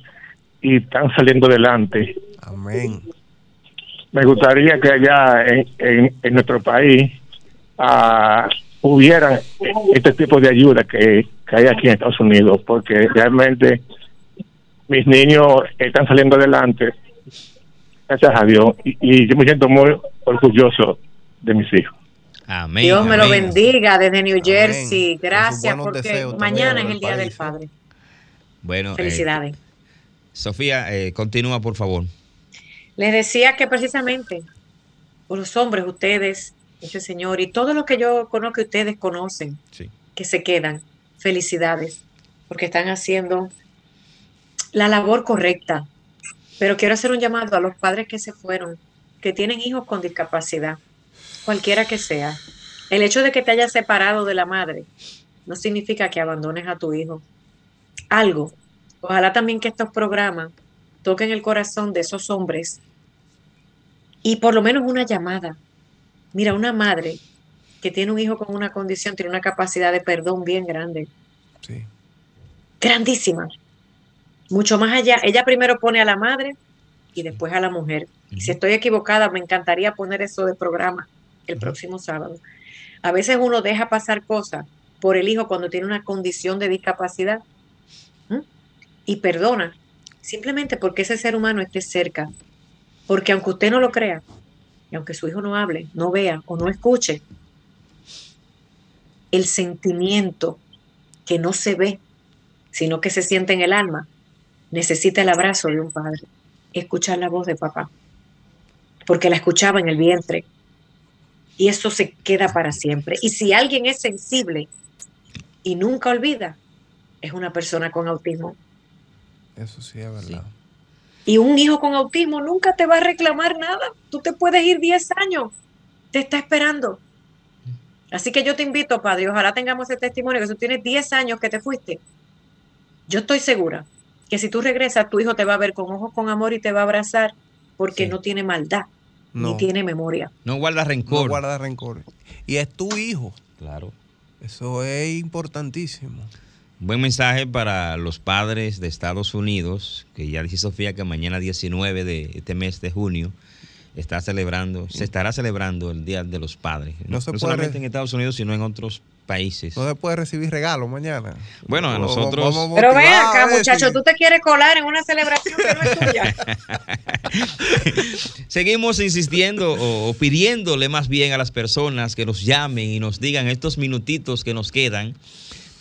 y están saliendo adelante. Amén. Me gustaría que allá en, en, nuestro país a hubiera este tipo de ayuda que, hay aquí en Estados Unidos, porque realmente mis niños están saliendo adelante, gracias a Dios, y, yo me siento muy orgulloso de mis hijos. Amén, Dios me lo bendiga desde New Jersey. Gracias, porque mañana es el Día del Padre. Bueno, eh, felicidades. Sofía, eh, continúa, por favor. Les decía que precisamente por los hombres, ustedes ese Señor, y todo lo que yo conozco que ustedes conocen, que se quedan. Felicidades, porque están haciendo la labor correcta. Pero quiero hacer un llamado a los padres que se fueron, que tienen hijos con discapacidad, cualquiera que sea. El hecho de que te hayas separado de la madre no significa que abandones a tu hijo. Algo. Ojalá también que estos programas toquen el corazón de esos hombres y por lo menos una llamada Mira, una madre que tiene un hijo con una condición tiene una capacidad de perdón bien grande. Sí. Grandísima. Mucho más allá. Ella primero pone a la madre y después a la mujer. Y si estoy equivocada, me encantaría poner eso de programa. el próximo sábado. A veces uno deja pasar cosas por el hijo cuando tiene una condición de discapacidad y perdona, simplemente porque ese ser humano esté cerca. Porque aunque usted no lo crea, y aunque su hijo no hable, no vea o no escuche, el sentimiento que no se ve, sino que se siente en el alma, necesita el abrazo de un padre, escuchar la voz de papá, porque la escuchaba en el vientre. Y eso se queda para siempre. Y si alguien es sensible y nunca olvida, es una persona con autismo. Eso sí es verdad. Y un hijo con autismo nunca te va a reclamar nada. Tú te puedes ir 10 años. Te está esperando. Así que yo te invito, padre, ojalá tengamos ese testimonio, que tú tienes 10 años que te fuiste. Yo estoy segura que si tú regresas, tu hijo te va a ver con ojos con amor y te va a abrazar porque no tiene maldad, ni tiene memoria. No guarda rencor. No guarda rencor. Y es tu hijo. Claro. Eso es importantísimo. Buen mensaje para los padres de Estados Unidos, que ya dice Sofía que mañana 19 de este mes de junio está celebrando, se estará celebrando el Día de los Padres. No, solamente en Estados Unidos, sino en otros países. No se puede recibir regalos mañana. Bueno, a nosotros. Pero ven acá, muchachos, tú te quieres colar en una celebración que no es tuya. *laughs* Seguimos insistiendo o, pidiéndole más bien a las personas que nos llamen y nos digan estos minutitos que nos quedan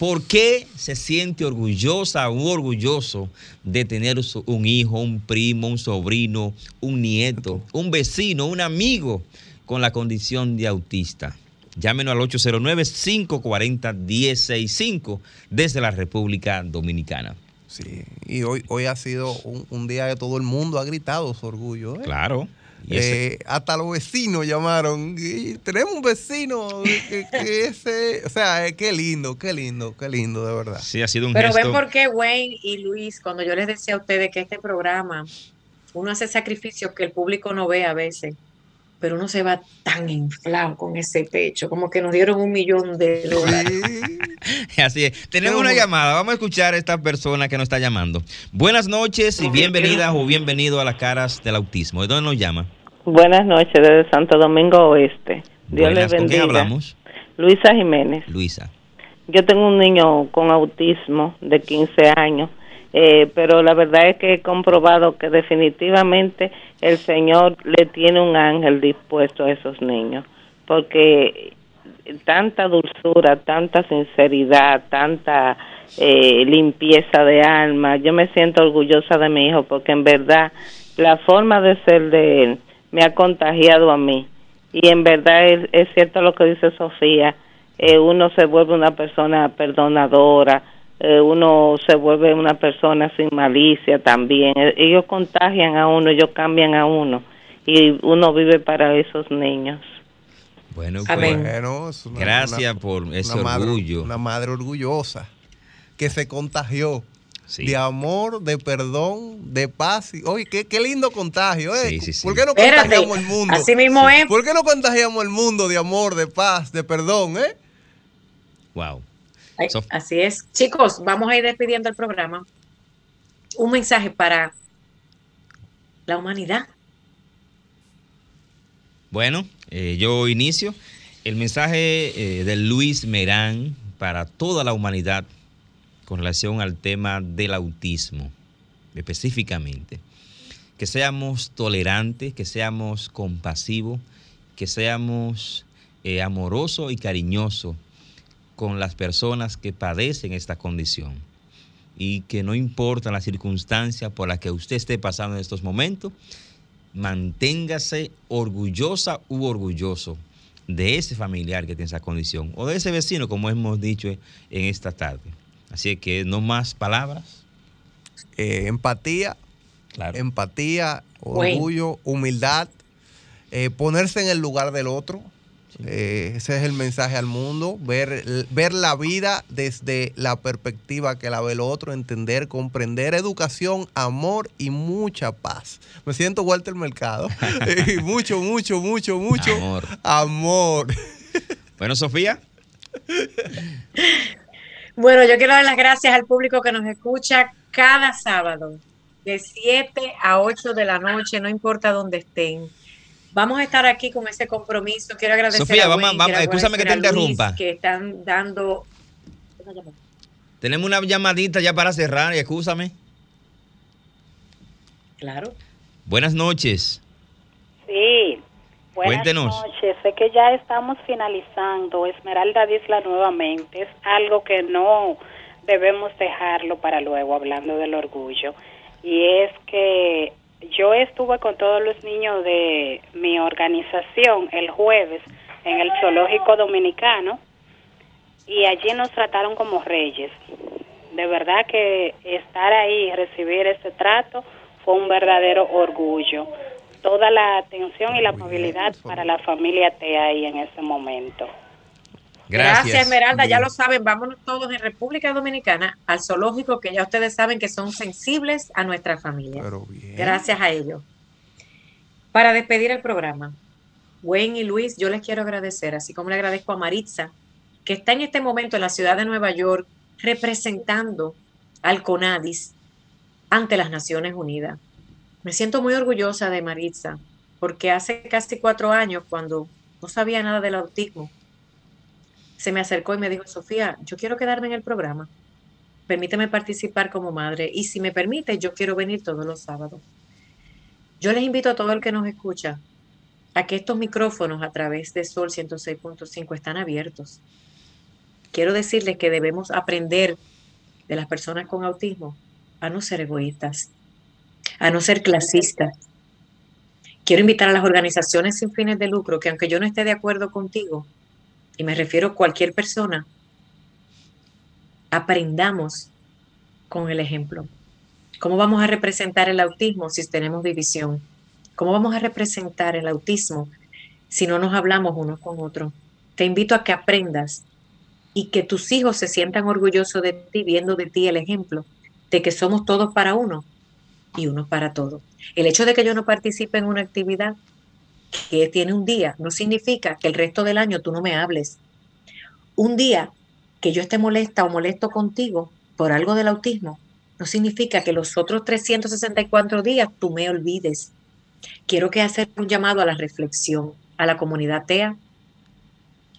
¿Por qué se siente orgullosa o orgulloso de tener un hijo, un primo, un sobrino, un nieto, un vecino, un amigo con la condición de autista? Llámenos al 809-540-1065 desde la República Dominicana. Sí, y hoy, hoy ha sido un, día que todo el mundo ha gritado su orgullo. ¿eh? Claro. Eh, hasta los vecinos llamaron. Y tenemos un vecino que, *laughs* ese. O sea, eh, qué lindo, qué lindo, qué lindo, de verdad. Sí, ha sido un Pero ven por qué Wayne y Luis, cuando yo les decía a ustedes que este programa, uno hace sacrificios que el público no ve a veces pero uno se va tan inflado con ese pecho, como que nos dieron un millón de dólares. *laughs* Así es. Tenemos una llamada, vamos a escuchar a esta persona que nos está llamando. Buenas noches y bienvenidas o bienvenido a las caras del autismo. ¿De dónde nos llama? Buenas noches, desde Santo Domingo Oeste. Dios les bendiga. ¿Con quién hablamos? Luisa Jiménez. Luisa. Yo tengo un niño con autismo de 15 años eh, pero la verdad es que he comprobado que definitivamente el Señor le tiene un ángel dispuesto a esos niños, porque tanta dulzura, tanta sinceridad, tanta eh, limpieza de alma, yo me siento orgullosa de mi hijo porque en verdad la forma de ser de él me ha contagiado a mí. Y en verdad es, cierto lo que dice Sofía, eh, uno se vuelve una persona perdonadora, eh, uno se vuelve una persona sin malicia también. Eh, ellos contagian a uno, ellos cambian a uno y uno vive para esos niños. Bueno, pues, gracias por ese orgullo. una madre orgullosa que se contagió. de amor, de perdón, de paz. oye, qué, qué lindo contagio, ¿eh? ¿Por qué no contagiamos el mundo? Así mismo es. ¿Por qué no contagiamos el mundo de amor, de paz, de perdón, eh? Wow. Así es. Chicos, vamos a ir despidiendo el programa. Un mensaje para la humanidad. Bueno, eh, yo inicio. El mensaje eh, de Luis Merán para toda la humanidad con relación al tema del autismo, específicamente. Que seamos tolerantes, que seamos compasivos, que seamos eh, amorosos y cariñosos con las personas que padecen esta condición y que no importa la circunstancia por la que usted esté pasando en estos momentos, manténgase orgullosa u orgulloso de ese familiar que tiene esa condición o de ese vecino, como hemos dicho en esta tarde. Así que no más palabras. Eh, empatía, empatía, orgullo, humildad, eh, ponerse en el lugar del otro eh, ese es el mensaje al mundo, ver, ver la vida desde la perspectiva que la ve el otro, entender, comprender, educación, amor y mucha paz. Me siento Walter Mercado. *laughs* mucho, mucho, mucho, mucho amor. amor. Bueno, Sofía. Bueno, yo quiero dar las gracias al público que nos escucha cada sábado, de 7 a 8 de la noche, no importa dónde estén Vamos a estar aquí con ese compromiso. Quiero agradecer Sofía, a vamos, vamos, escúchame que te interrumpa. Que están dando. Tenemos una llamadita ya para cerrar, y escúchame. Claro. Buenas noches. Sí. Buenas Cuéntenos. noches. Sé que ya estamos finalizando. Esmeralda Disla nuevamente. Es algo que no debemos dejarlo para luego, hablando del orgullo. Y es que yo estuve con todos los niños de mi organización el jueves en el Zoológico Dominicano y allí nos trataron como reyes. De verdad que estar ahí y recibir ese trato fue un verdadero orgullo. Toda la atención y la amabilidad para la familia T ahí en ese momento. Gracias, Esmeralda. Ya lo saben, vámonos todos en República Dominicana al zoológico, que ya ustedes saben que son sensibles a nuestra familia. Gracias a ellos. Para despedir el programa, Wayne y Luis, yo les quiero agradecer, así como le agradezco a Maritza, que está en este momento en la ciudad de Nueva York representando al CONADIS ante las Naciones Unidas. Me siento muy orgullosa de Maritza, porque hace casi cuatro años, cuando no sabía nada del autismo, se me acercó y me dijo, Sofía, yo quiero quedarme en el programa. Permíteme participar como madre y si me permite, yo quiero venir todos los sábados. Yo les invito a todo el que nos escucha a que estos micrófonos a través de Sol 106.5 están abiertos. Quiero decirles que debemos aprender de las personas con autismo a no ser egoístas, a no ser clasistas. Quiero invitar a las organizaciones sin fines de lucro que aunque yo no esté de acuerdo contigo, y me refiero a cualquier persona, aprendamos con el ejemplo. ¿Cómo vamos a representar el autismo si tenemos división? ¿Cómo vamos a representar el autismo si no nos hablamos unos con otros? Te invito a que aprendas y que tus hijos se sientan orgullosos de ti, viendo de ti el ejemplo de que somos todos para uno y uno para todos. El hecho de que yo no participe en una actividad que tiene un día no significa que el resto del año tú no me hables. Un día que yo esté molesta o molesto contigo por algo del autismo no significa que los otros 364 días tú me olvides. Quiero que hacer un llamado a la reflexión, a la comunidad TEA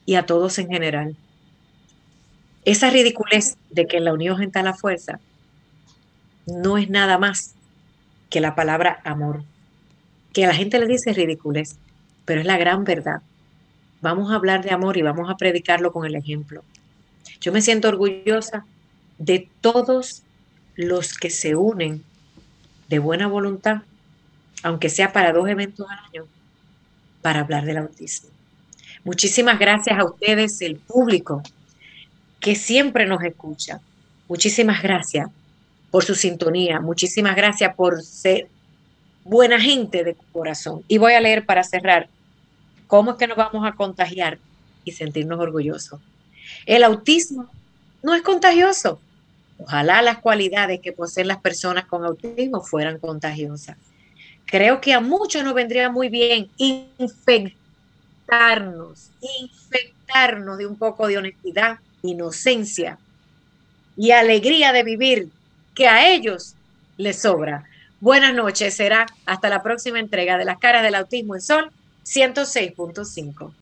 y a todos en general. Esa ridiculez de que la unión está la fuerza no es nada más que la palabra amor que a la gente le dice ridículos, pero es la gran verdad. Vamos a hablar de amor y vamos a predicarlo con el ejemplo. Yo me siento orgullosa de todos los que se unen de buena voluntad, aunque sea para dos eventos al año, para hablar del autismo. Muchísimas gracias a ustedes, el público, que siempre nos escucha. Muchísimas gracias por su sintonía. Muchísimas gracias por ser buena gente de corazón. Y voy a leer para cerrar cómo es que nos vamos a contagiar y sentirnos orgullosos. El autismo no es contagioso. Ojalá las cualidades que poseen las personas con autismo fueran contagiosas. Creo que a muchos nos vendría muy bien infectarnos, infectarnos de un poco de honestidad, inocencia y alegría de vivir que a ellos les sobra. Buenas noches, será hasta la próxima entrega de las caras del autismo en Sol 106.5.